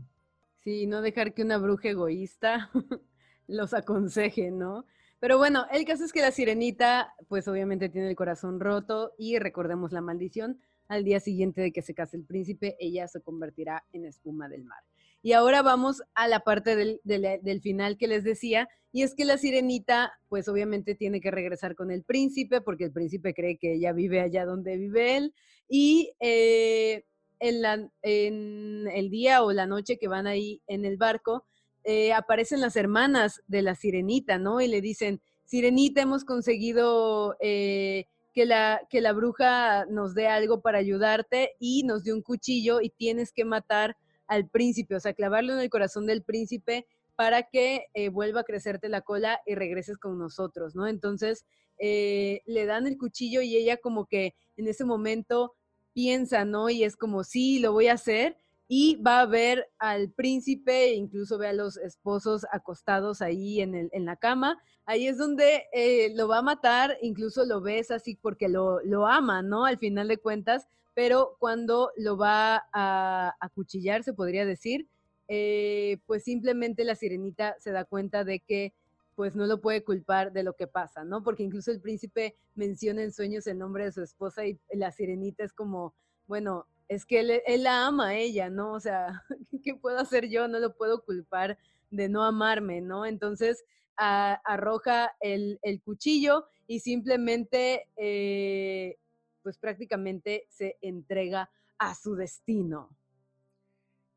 Sí, no dejar que una bruja egoísta los aconseje, ¿no? Pero bueno, el caso es que la sirenita, pues obviamente tiene el corazón roto y recordemos la maldición, al día siguiente de que se case el príncipe, ella se convertirá en espuma del mar. Y ahora vamos a la parte del, final que les decía, y es que la sirenita, pues obviamente tiene que regresar con el príncipe, porque el príncipe cree que ella vive allá donde vive él, y eh, en, en, el día o la noche que van ahí en el barco, eh, aparecen las hermanas de la sirenita, ¿no? Y le dicen, sirenita, hemos conseguido... Eh, que la, que la bruja nos dé algo para ayudarte y nos dio un cuchillo y tienes que matar al príncipe, o sea, clavarlo en el corazón del príncipe para que eh, vuelva a crecerte la cola y regreses con nosotros, ¿no? Entonces, le dan el cuchillo y ella como que en ese momento piensa, ¿no? Y es como, sí, lo voy a hacer. Y va a ver al príncipe, incluso ve a los esposos acostados ahí en, el, en la cama. Ahí es donde eh, lo va a matar, incluso lo ves así porque lo, lo ama, ¿no? Al final de cuentas, pero cuando lo va a acuchillar, se podría decir, eh, pues simplemente la sirenita se da cuenta de que pues no lo puede culpar de lo que pasa, ¿no? Porque incluso el príncipe menciona en sueños el nombre de su esposa y la sirenita es como, bueno, es que él, la ama a ella, ¿no? O sea, ¿qué puedo hacer yo? No lo puedo culpar de no amarme, ¿no? Entonces arroja el, cuchillo y simplemente eh, pues prácticamente se entrega a su destino.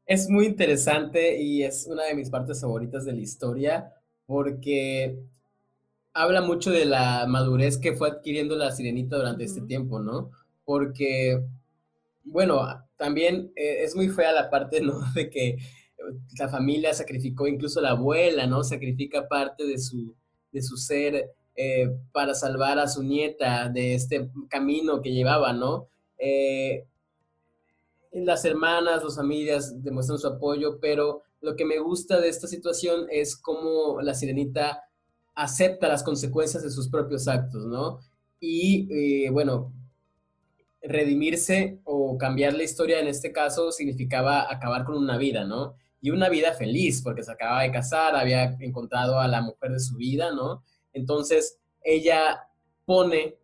Es muy interesante y es una de mis partes favoritas de la historia porque habla mucho de la madurez que fue adquiriendo la sirenita durante este tiempo, ¿no? Porque, bueno, también eh, es muy fea la parte. De que la familia sacrificó, incluso la abuela, ¿no? Sacrifica parte de su, de su ser eh, para salvar a su nieta de este camino que llevaba, ¿no? Eh, las hermanas, las familias demuestran su apoyo, pero lo que me gusta de esta situación es cómo la sirenita acepta las consecuencias de sus propios actos, ¿no? Y bueno, redimirse o cambiar la historia en este caso significaba acabar con una vida, ¿no? Y una vida feliz, porque se acababa de casar, había encontrado a la mujer de su vida, ¿no? Entonces, ella pone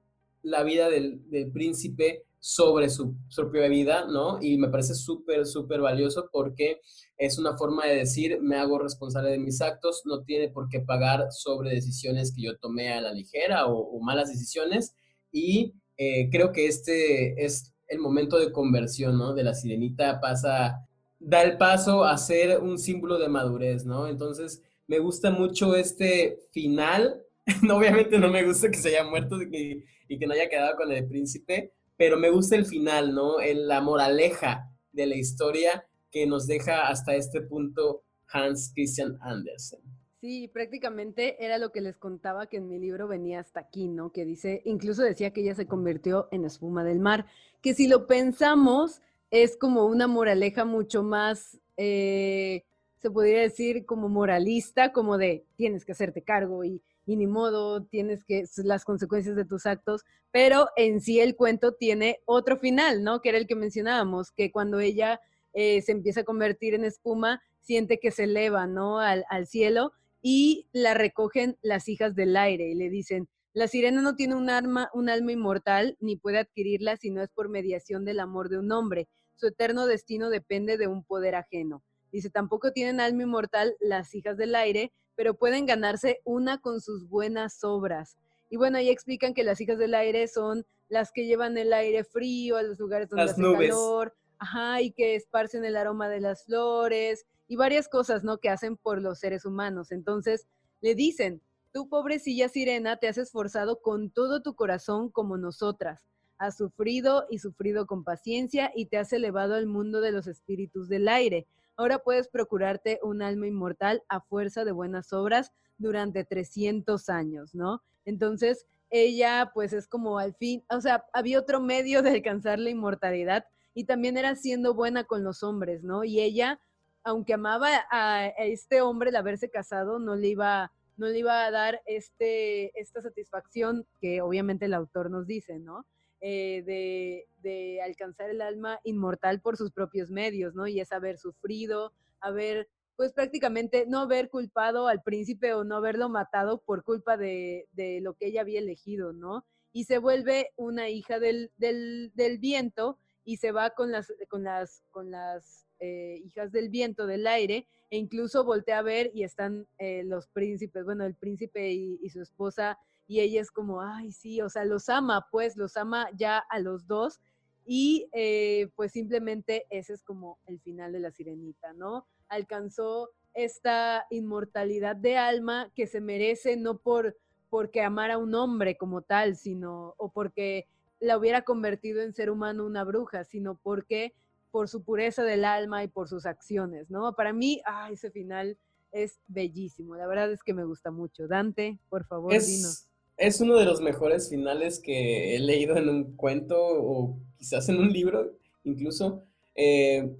la vida del, príncipe sobre su, propia vida, ¿no? Y me parece súper, súper valioso porque es una forma de decir, me hago responsable de mis actos, no tiene por qué pagar sobre decisiones que yo tomé a la ligera o, malas decisiones. Y eh, creo que este es el momento de conversión, ¿no? De la sirenita pasa, da el paso a ser un símbolo de madurez, ¿no? Entonces, me gusta mucho este final obviamente no me gusta que se haya muerto y, que no haya quedado con el príncipe, pero me gusta el final, ¿no? la moraleja de la historia que nos deja hasta este punto Hans Christian Andersen. Sí, prácticamente era lo que les contaba que en mi libro venía hasta aquí, ¿no? Que dice, incluso decía que ella se convirtió en espuma del mar, que si lo pensamos es como una moraleja mucho más, eh, se podría decir como moralista, como de tienes que hacerte cargo y y ni modo, tienes que, las consecuencias de tus actos, pero en sí el cuento tiene otro final, ¿no? Que era el que mencionábamos, que cuando ella eh, se empieza a convertir en espuma, siente que se eleva, ¿no? Al, al cielo y la recogen las hijas del aire y le dicen, la sirena no tiene un, arma, un alma inmortal ni puede adquirirla si no es por mediación del amor de un hombre. su eterno destino depende de un poder ajeno. Dice, tampoco tienen alma inmortal las hijas del aire, pero pueden ganarse una con sus buenas obras. Y bueno, ahí explican que las hijas del aire son las que llevan el aire frío a los lugares donde hace calor, ajá, y que esparcen el aroma de las flores y varias cosas, ¿no? Que hacen por los seres humanos. Entonces, le dicen, tú pobrecilla sirena, te has esforzado con todo tu corazón como nosotras. Has sufrido y sufrido con paciencia y te has elevado al mundo de los espíritus del aire. Ahora puedes procurarte un alma inmortal a fuerza de buenas obras durante 300 años, ¿no? Entonces, ella pues es como al fin, o sea, había otro medio de alcanzar la inmortalidad y también era siendo buena con los hombres, ¿no? Y ella, aunque amaba a este hombre el haberse casado, no le iba no le iba a dar este, esta satisfacción que obviamente el autor nos dice, ¿no? Eh, de, de, alcanzar el alma inmortal por sus propios medios, ¿no? Y es haber sufrido, haber, pues prácticamente no haber culpado al príncipe o no haberlo matado por culpa de, de lo que ella había elegido, ¿no? Y se vuelve una hija del, del, del viento y se va con las, con las, con las eh, hijas del viento, del aire, e incluso voltea a ver y están eh, los príncipes, bueno, el príncipe y, su esposa, y ella es como, ay, sí, o sea, los ama, pues los ama ya a los dos, y eh, pues simplemente ese es como el final de la sirenita, ¿no? Alcanzó esta inmortalidad de alma que se merece no por porque amara a un hombre como tal, sino o porque la hubiera convertido en ser humano una bruja, sino porque por su pureza del alma y por sus acciones, ¿no? Para mí, ah, ese final es bellísimo, la verdad es que me gusta mucho. Dante, por favor, es, dinos. Es uno de los mejores finales que he leído en un cuento o quizás en un libro, incluso. Eh,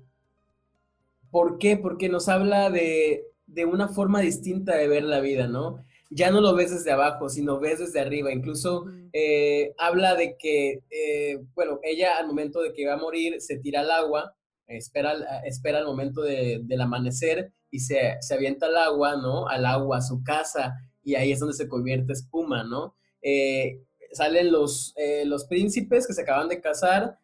¿Por qué? Porque nos habla de, de una forma distinta de ver la vida, ¿no? Ya no lo ves desde abajo, sino ves desde arriba. Incluso eh, habla de que, eh, bueno, ella al momento de que va a morir se tira al agua, espera, espera el momento del amanecer y se, se, avienta al agua, ¿no? Al agua, a su casa, y ahí es donde se convierte espuma, ¿no? Eh, salen los, los príncipes que se acaban de casar,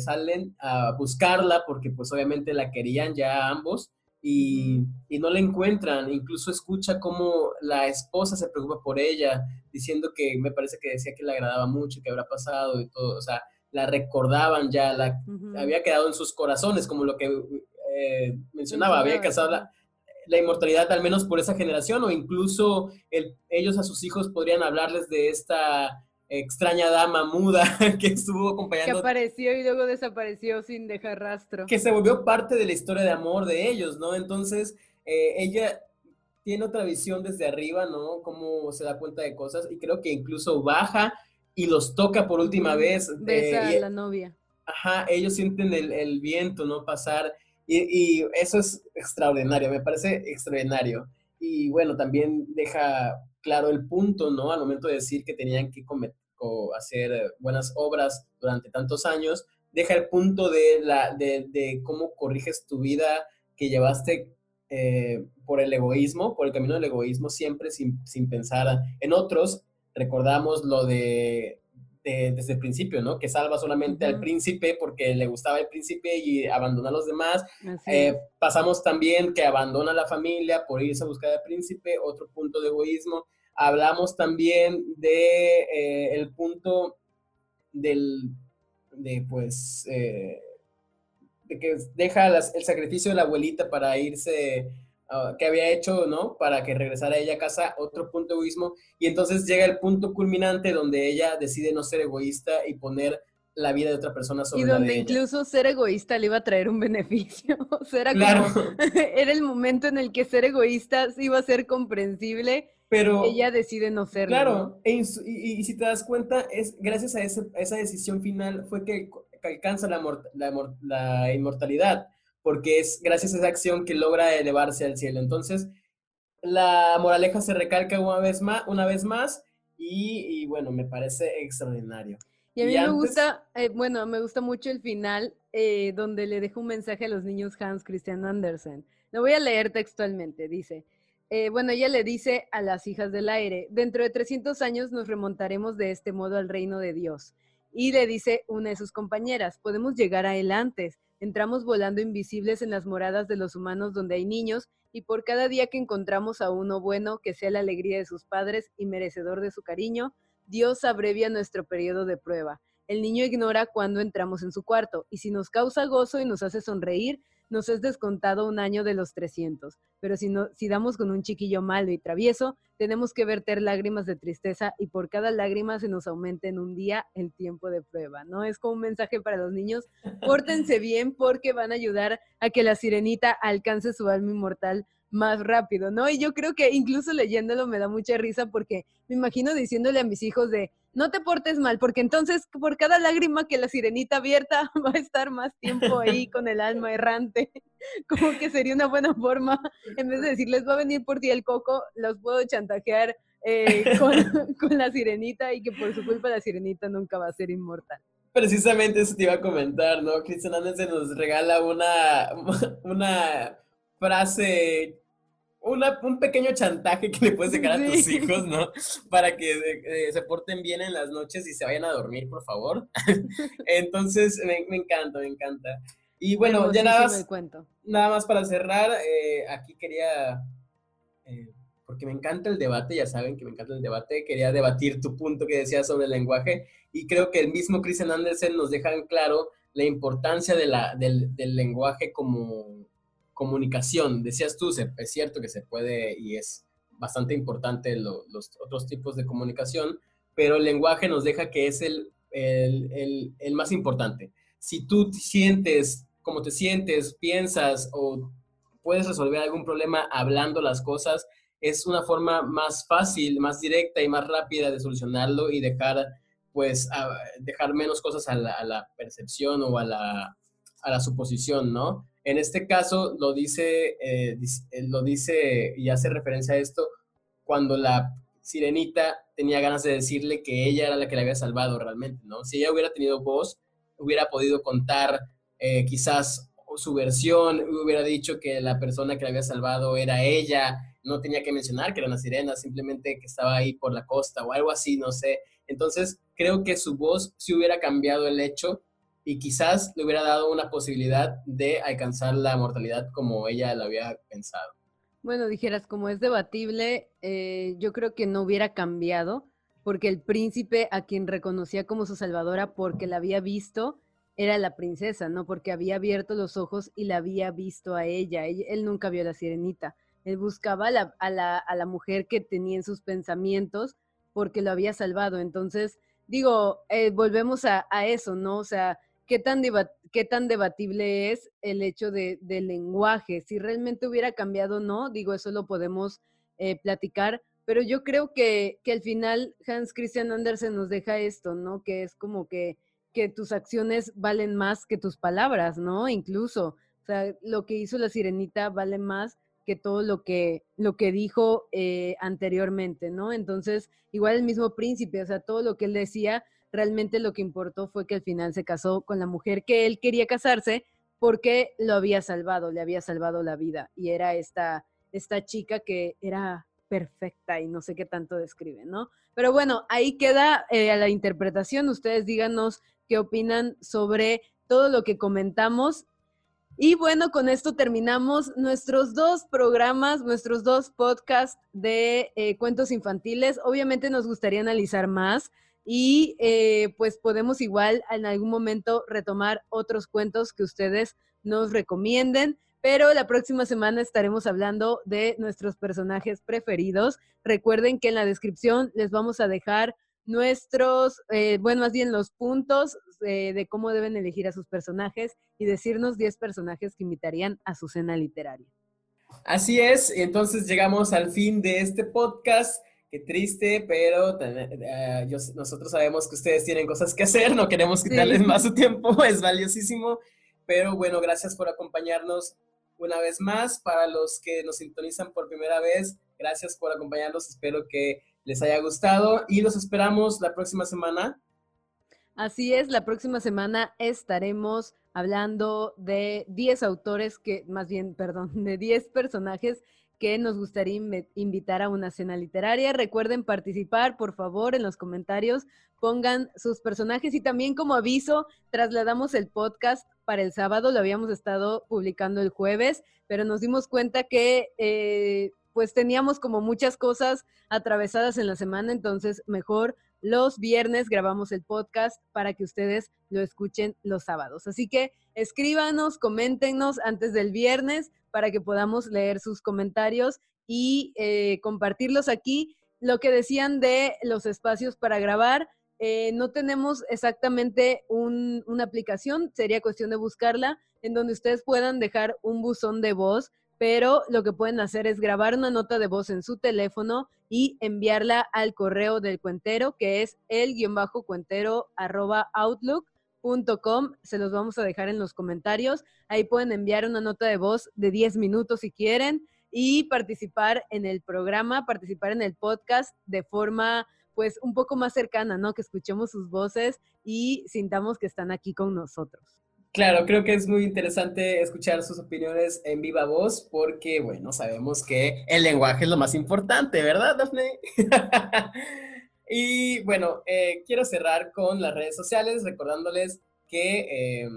salen a buscarla porque pues obviamente la querían ya ambos y, no la encuentran. Incluso escucha cómo la esposa se preocupa por ella, diciendo que me parece que decía que le agradaba mucho, que habrá pasado y todo. O sea, la recordaban ya, la, había quedado en sus corazones, como lo que eh, mencionaba, había casado la, la, inmortalidad al menos por esa generación, o incluso el, ellos a sus hijos podrían hablarles de esta extraña dama muda que estuvo acompañando. Que apareció y luego desapareció sin dejar rastro. Que se volvió parte de la historia de amor de ellos, ¿no? Entonces, eh, ella tiene otra visión desde arriba, ¿no? Cómo se da cuenta de cosas y creo que incluso baja y los toca por última vez. Besa a la novia. Ajá, ellos sienten el, viento, ¿no? Pasar y, y, eso es extraordinario, me parece extraordinario. Y bueno, también deja claro el punto, ¿no? Al momento de decir que tenían que cometer o hacer buenas obras durante tantos años, deja el punto de, la, de, cómo corriges tu vida que llevaste eh, por el egoísmo, por el camino del egoísmo, siempre sin, pensar en otros. Recordamos lo de, desde el principio, ¿no? Que salva solamente al príncipe porque le gustaba el príncipe y abandona a los demás. Eh, pasamos también que abandona a la familia por irse a buscar al príncipe, otro punto de egoísmo. Hablamos también de eh, el punto del, de pues, eh, de que deja el sacrificio de la abuelita para irse, uh, que había hecho, ¿no? Para que regresara ella a casa, otro punto de egoísmo. Y entonces llega el punto culminante donde ella decide no ser egoísta y poner la vida de otra persona sobre y donde incluso ser egoísta le iba a traer un beneficio. o sea, era, como, era el momento en el que ser egoísta iba a ser comprensible pero, ella decide no serlo. Claro, e y, si te das cuenta, es gracias a, esa decisión final fue que, alcanza la, la, inmortalidad, porque es gracias a esa acción que logra elevarse al cielo. Entonces, la moraleja se recalca una vez más, una vez más y, bueno, me parece extraordinario. Y a mí me gusta, eh, bueno, me gusta mucho el final eh, donde le deja un mensaje a los niños Hans Christian Andersen. Lo voy a leer textualmente, dice. Eh, bueno, ella le dice a las hijas del aire, dentro de 300 años nos remontaremos de este modo al reino de Dios. Y le dice una de sus compañeras, podemos llegar a él antes, Entramos volando invisibles en las moradas de los humanos donde hay niños y por cada día que encontramos a uno bueno, que sea la alegría de sus padres y merecedor de su cariño, Dios abrevia nuestro periodo de prueba. El niño ignora cuando entramos en su cuarto y si nos causa gozo y nos hace sonreír, nos es descontado un año de los 300. Pero si, no, damos con un chiquillo malo y travieso, tenemos que verter lágrimas de tristeza y por cada lágrima se nos aumenta en un día el tiempo de prueba, ¿no? Es como un mensaje para los niños, pórtense bien porque van a ayudar a que la sirenita alcance su alma inmortal más rápido, ¿no? Y yo creo que incluso leyéndolo me da mucha risa porque me imagino diciéndole a mis hijos de, no te portes mal, porque entonces por cada lágrima que la sirenita abierta va a estar más tiempo ahí con el alma errante. Como que sería una buena forma, en vez de decirles va a venir por ti el coco, los puedo chantajear eh, con, la sirenita y que por su culpa la sirenita nunca va a ser inmortal. Precisamente eso te iba a comentar, ¿no? Cristian se nos regala una, una frase un pequeño chantaje que le puedes dejar a tus hijos, ¿no? Para que eh, se porten bien en las noches y se vayan a dormir, por favor. Entonces, me, encanta, me encanta. Y bueno, ya nada más, nada más para cerrar, eh, aquí quería, eh, porque me encanta el debate, ya saben que me encanta el debate, quería debatir tu punto que decías sobre el lenguaje y creo que el mismo Christian Andersen nos deja en claro la importancia de la, del, del lenguaje como comunicación, decías tú, es cierto que se puede y es bastante importante los otros tipos de comunicación, pero el lenguaje nos deja que es el, el, el, más importante. Si tú sientes como te sientes, piensas o puedes resolver algún problema hablando las cosas, es una forma más fácil, más directa y más rápida de solucionarlo y dejar, pues, dejar menos cosas a la, a la percepción o a la, a la suposición, ¿no? En este caso lo dice, eh, eh, lo dice y hace referencia a esto cuando la sirenita tenía ganas de decirle que ella era la que le había salvado realmente, ¿no? Si ella hubiera tenido voz, hubiera podido contar eh, quizás su versión, hubiera dicho que la persona que le había salvado era ella, no tenía que mencionar que era una sirena, simplemente que estaba ahí por la costa o algo así, no sé. Entonces, creo que su voz sí hubiera cambiado el hecho y quizás le hubiera dado una posibilidad de alcanzar la mortalidad como ella lo había pensado. Bueno, dijeras, como es debatible, eh, yo creo que no hubiera cambiado, porque el príncipe a quien reconocía como su salvadora porque la había visto era la princesa, ¿no? Porque había abierto los ojos y la había visto a ella. Él, nunca vio a la sirenita. Él buscaba a la, a, la, a la mujer que tenía en sus pensamientos porque lo había salvado. Entonces, digo, eh, volvemos a, a, eso, ¿no? O sea, qué tan, qué tan debatible es el hecho de, del lenguaje. Si realmente hubiera cambiado o no, digo, eso lo podemos eh, platicar, pero yo creo que, que al final Hans Christian Andersen nos deja esto, ¿no? Que es como que, que tus acciones valen más que tus palabras, ¿no? Incluso, o sea, lo que hizo la sirenita vale más que todo lo que, lo que dijo eh, anteriormente, ¿no? Entonces, igual el mismo príncipe, o sea, todo lo que él decía, realmente lo que importó fue que al final se casó con la mujer que él quería casarse porque lo había salvado, le había salvado la vida y era esta, esta chica que era perfecta y no sé qué tanto describe, ¿no? Pero bueno, ahí queda eh, la interpretación. Ustedes díganos qué opinan sobre todo lo que comentamos. Y bueno, con esto terminamos nuestros dos programas, nuestros dos podcasts de eh, cuentos infantiles. Obviamente nos gustaría analizar más y eh, pues podemos igual en algún momento retomar otros cuentos que ustedes nos recomienden. Pero la próxima semana estaremos hablando de nuestros personajes preferidos. Recuerden que en la descripción les vamos a dejar nuestros, eh, bueno, más bien los puntos eh, de cómo deben elegir a sus personajes y decirnos 10 personajes que invitarían a su cena literaria. Así es, entonces llegamos al fin de este podcast. Qué triste, pero eh, nosotros sabemos que ustedes tienen cosas que hacer, no queremos quitarles más su tiempo, es valiosísimo. Pero bueno, gracias por acompañarnos una vez más. Para los que nos sintonizan por primera vez, gracias por acompañarnos. Espero que les haya gustado y los esperamos la próxima semana. Así es, la próxima semana estaremos hablando de 10 autores que, más bien, perdón, de 10 personajes que nos gustaría invitar a una cena literaria. Recuerden participar, por favor, en los comentarios, pongan sus personajes y también como aviso, trasladamos el podcast para el sábado, lo habíamos estado publicando el jueves, pero nos dimos cuenta que eh, pues teníamos como muchas cosas atravesadas en la semana, entonces mejor los viernes grabamos el podcast para que ustedes lo escuchen los sábados. Así que escríbanos, coméntenos antes del viernes para que podamos leer sus comentarios y eh, compartirlos aquí. Lo que decían de los espacios para grabar, eh, no tenemos exactamente una aplicación, sería cuestión de buscarla, en donde ustedes puedan dejar un buzón de voz pero lo que pueden hacer es grabar una nota de voz en su teléfono y enviarla al correo del cuentero, que es el guion bajo cuentero arroba outlook.com. Se los vamos a dejar en los comentarios. Ahí pueden enviar una nota de voz de 10 minutos si quieren y participar en el programa, participar en el podcast de forma pues un poco más cercana, ¿no? Que escuchemos sus voces y sintamos que están aquí con nosotros. Claro, creo que es muy interesante escuchar sus opiniones en viva voz porque, bueno, sabemos que el lenguaje es lo más importante, ¿verdad, Daphne? y bueno, eh, quiero cerrar con las redes sociales recordándoles que eh,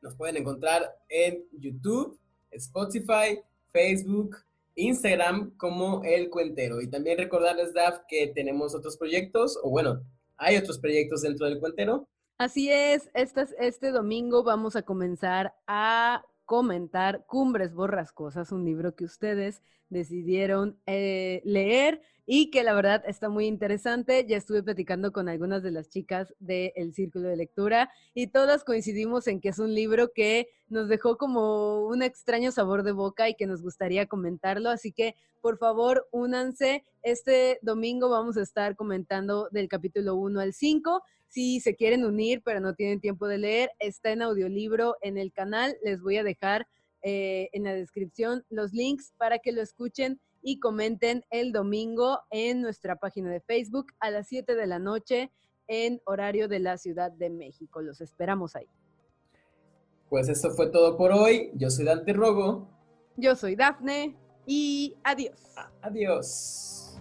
nos pueden encontrar en YouTube, Spotify, Facebook, Instagram como El Cuentero. Y también recordarles, Daph, que tenemos otros proyectos, o bueno, hay otros proyectos dentro del Cuentero Así es, este, domingo vamos a comenzar a comentar Cumbres Borrascosas, un libro que ustedes decidieron eh, leer y que la verdad está muy interesante. Ya estuve platicando con algunas de las chicas del Círculo de Lectura y todas coincidimos en que es un libro que nos dejó como un extraño sabor de boca y que nos gustaría comentarlo. Así que, por favor, únanse. Este domingo vamos a estar comentando del capítulo 1 al 5 si se quieren unir pero no tienen tiempo de leer, está en audiolibro en el canal. Les voy a dejar eh, en la descripción los links para que lo escuchen y comenten el domingo en nuestra página de Facebook a las 7 de la noche en horario de la Ciudad de México. Los esperamos ahí. Pues esto fue todo por hoy. Yo soy Dante Rogo. Yo soy Dafne y adiós. Adiós.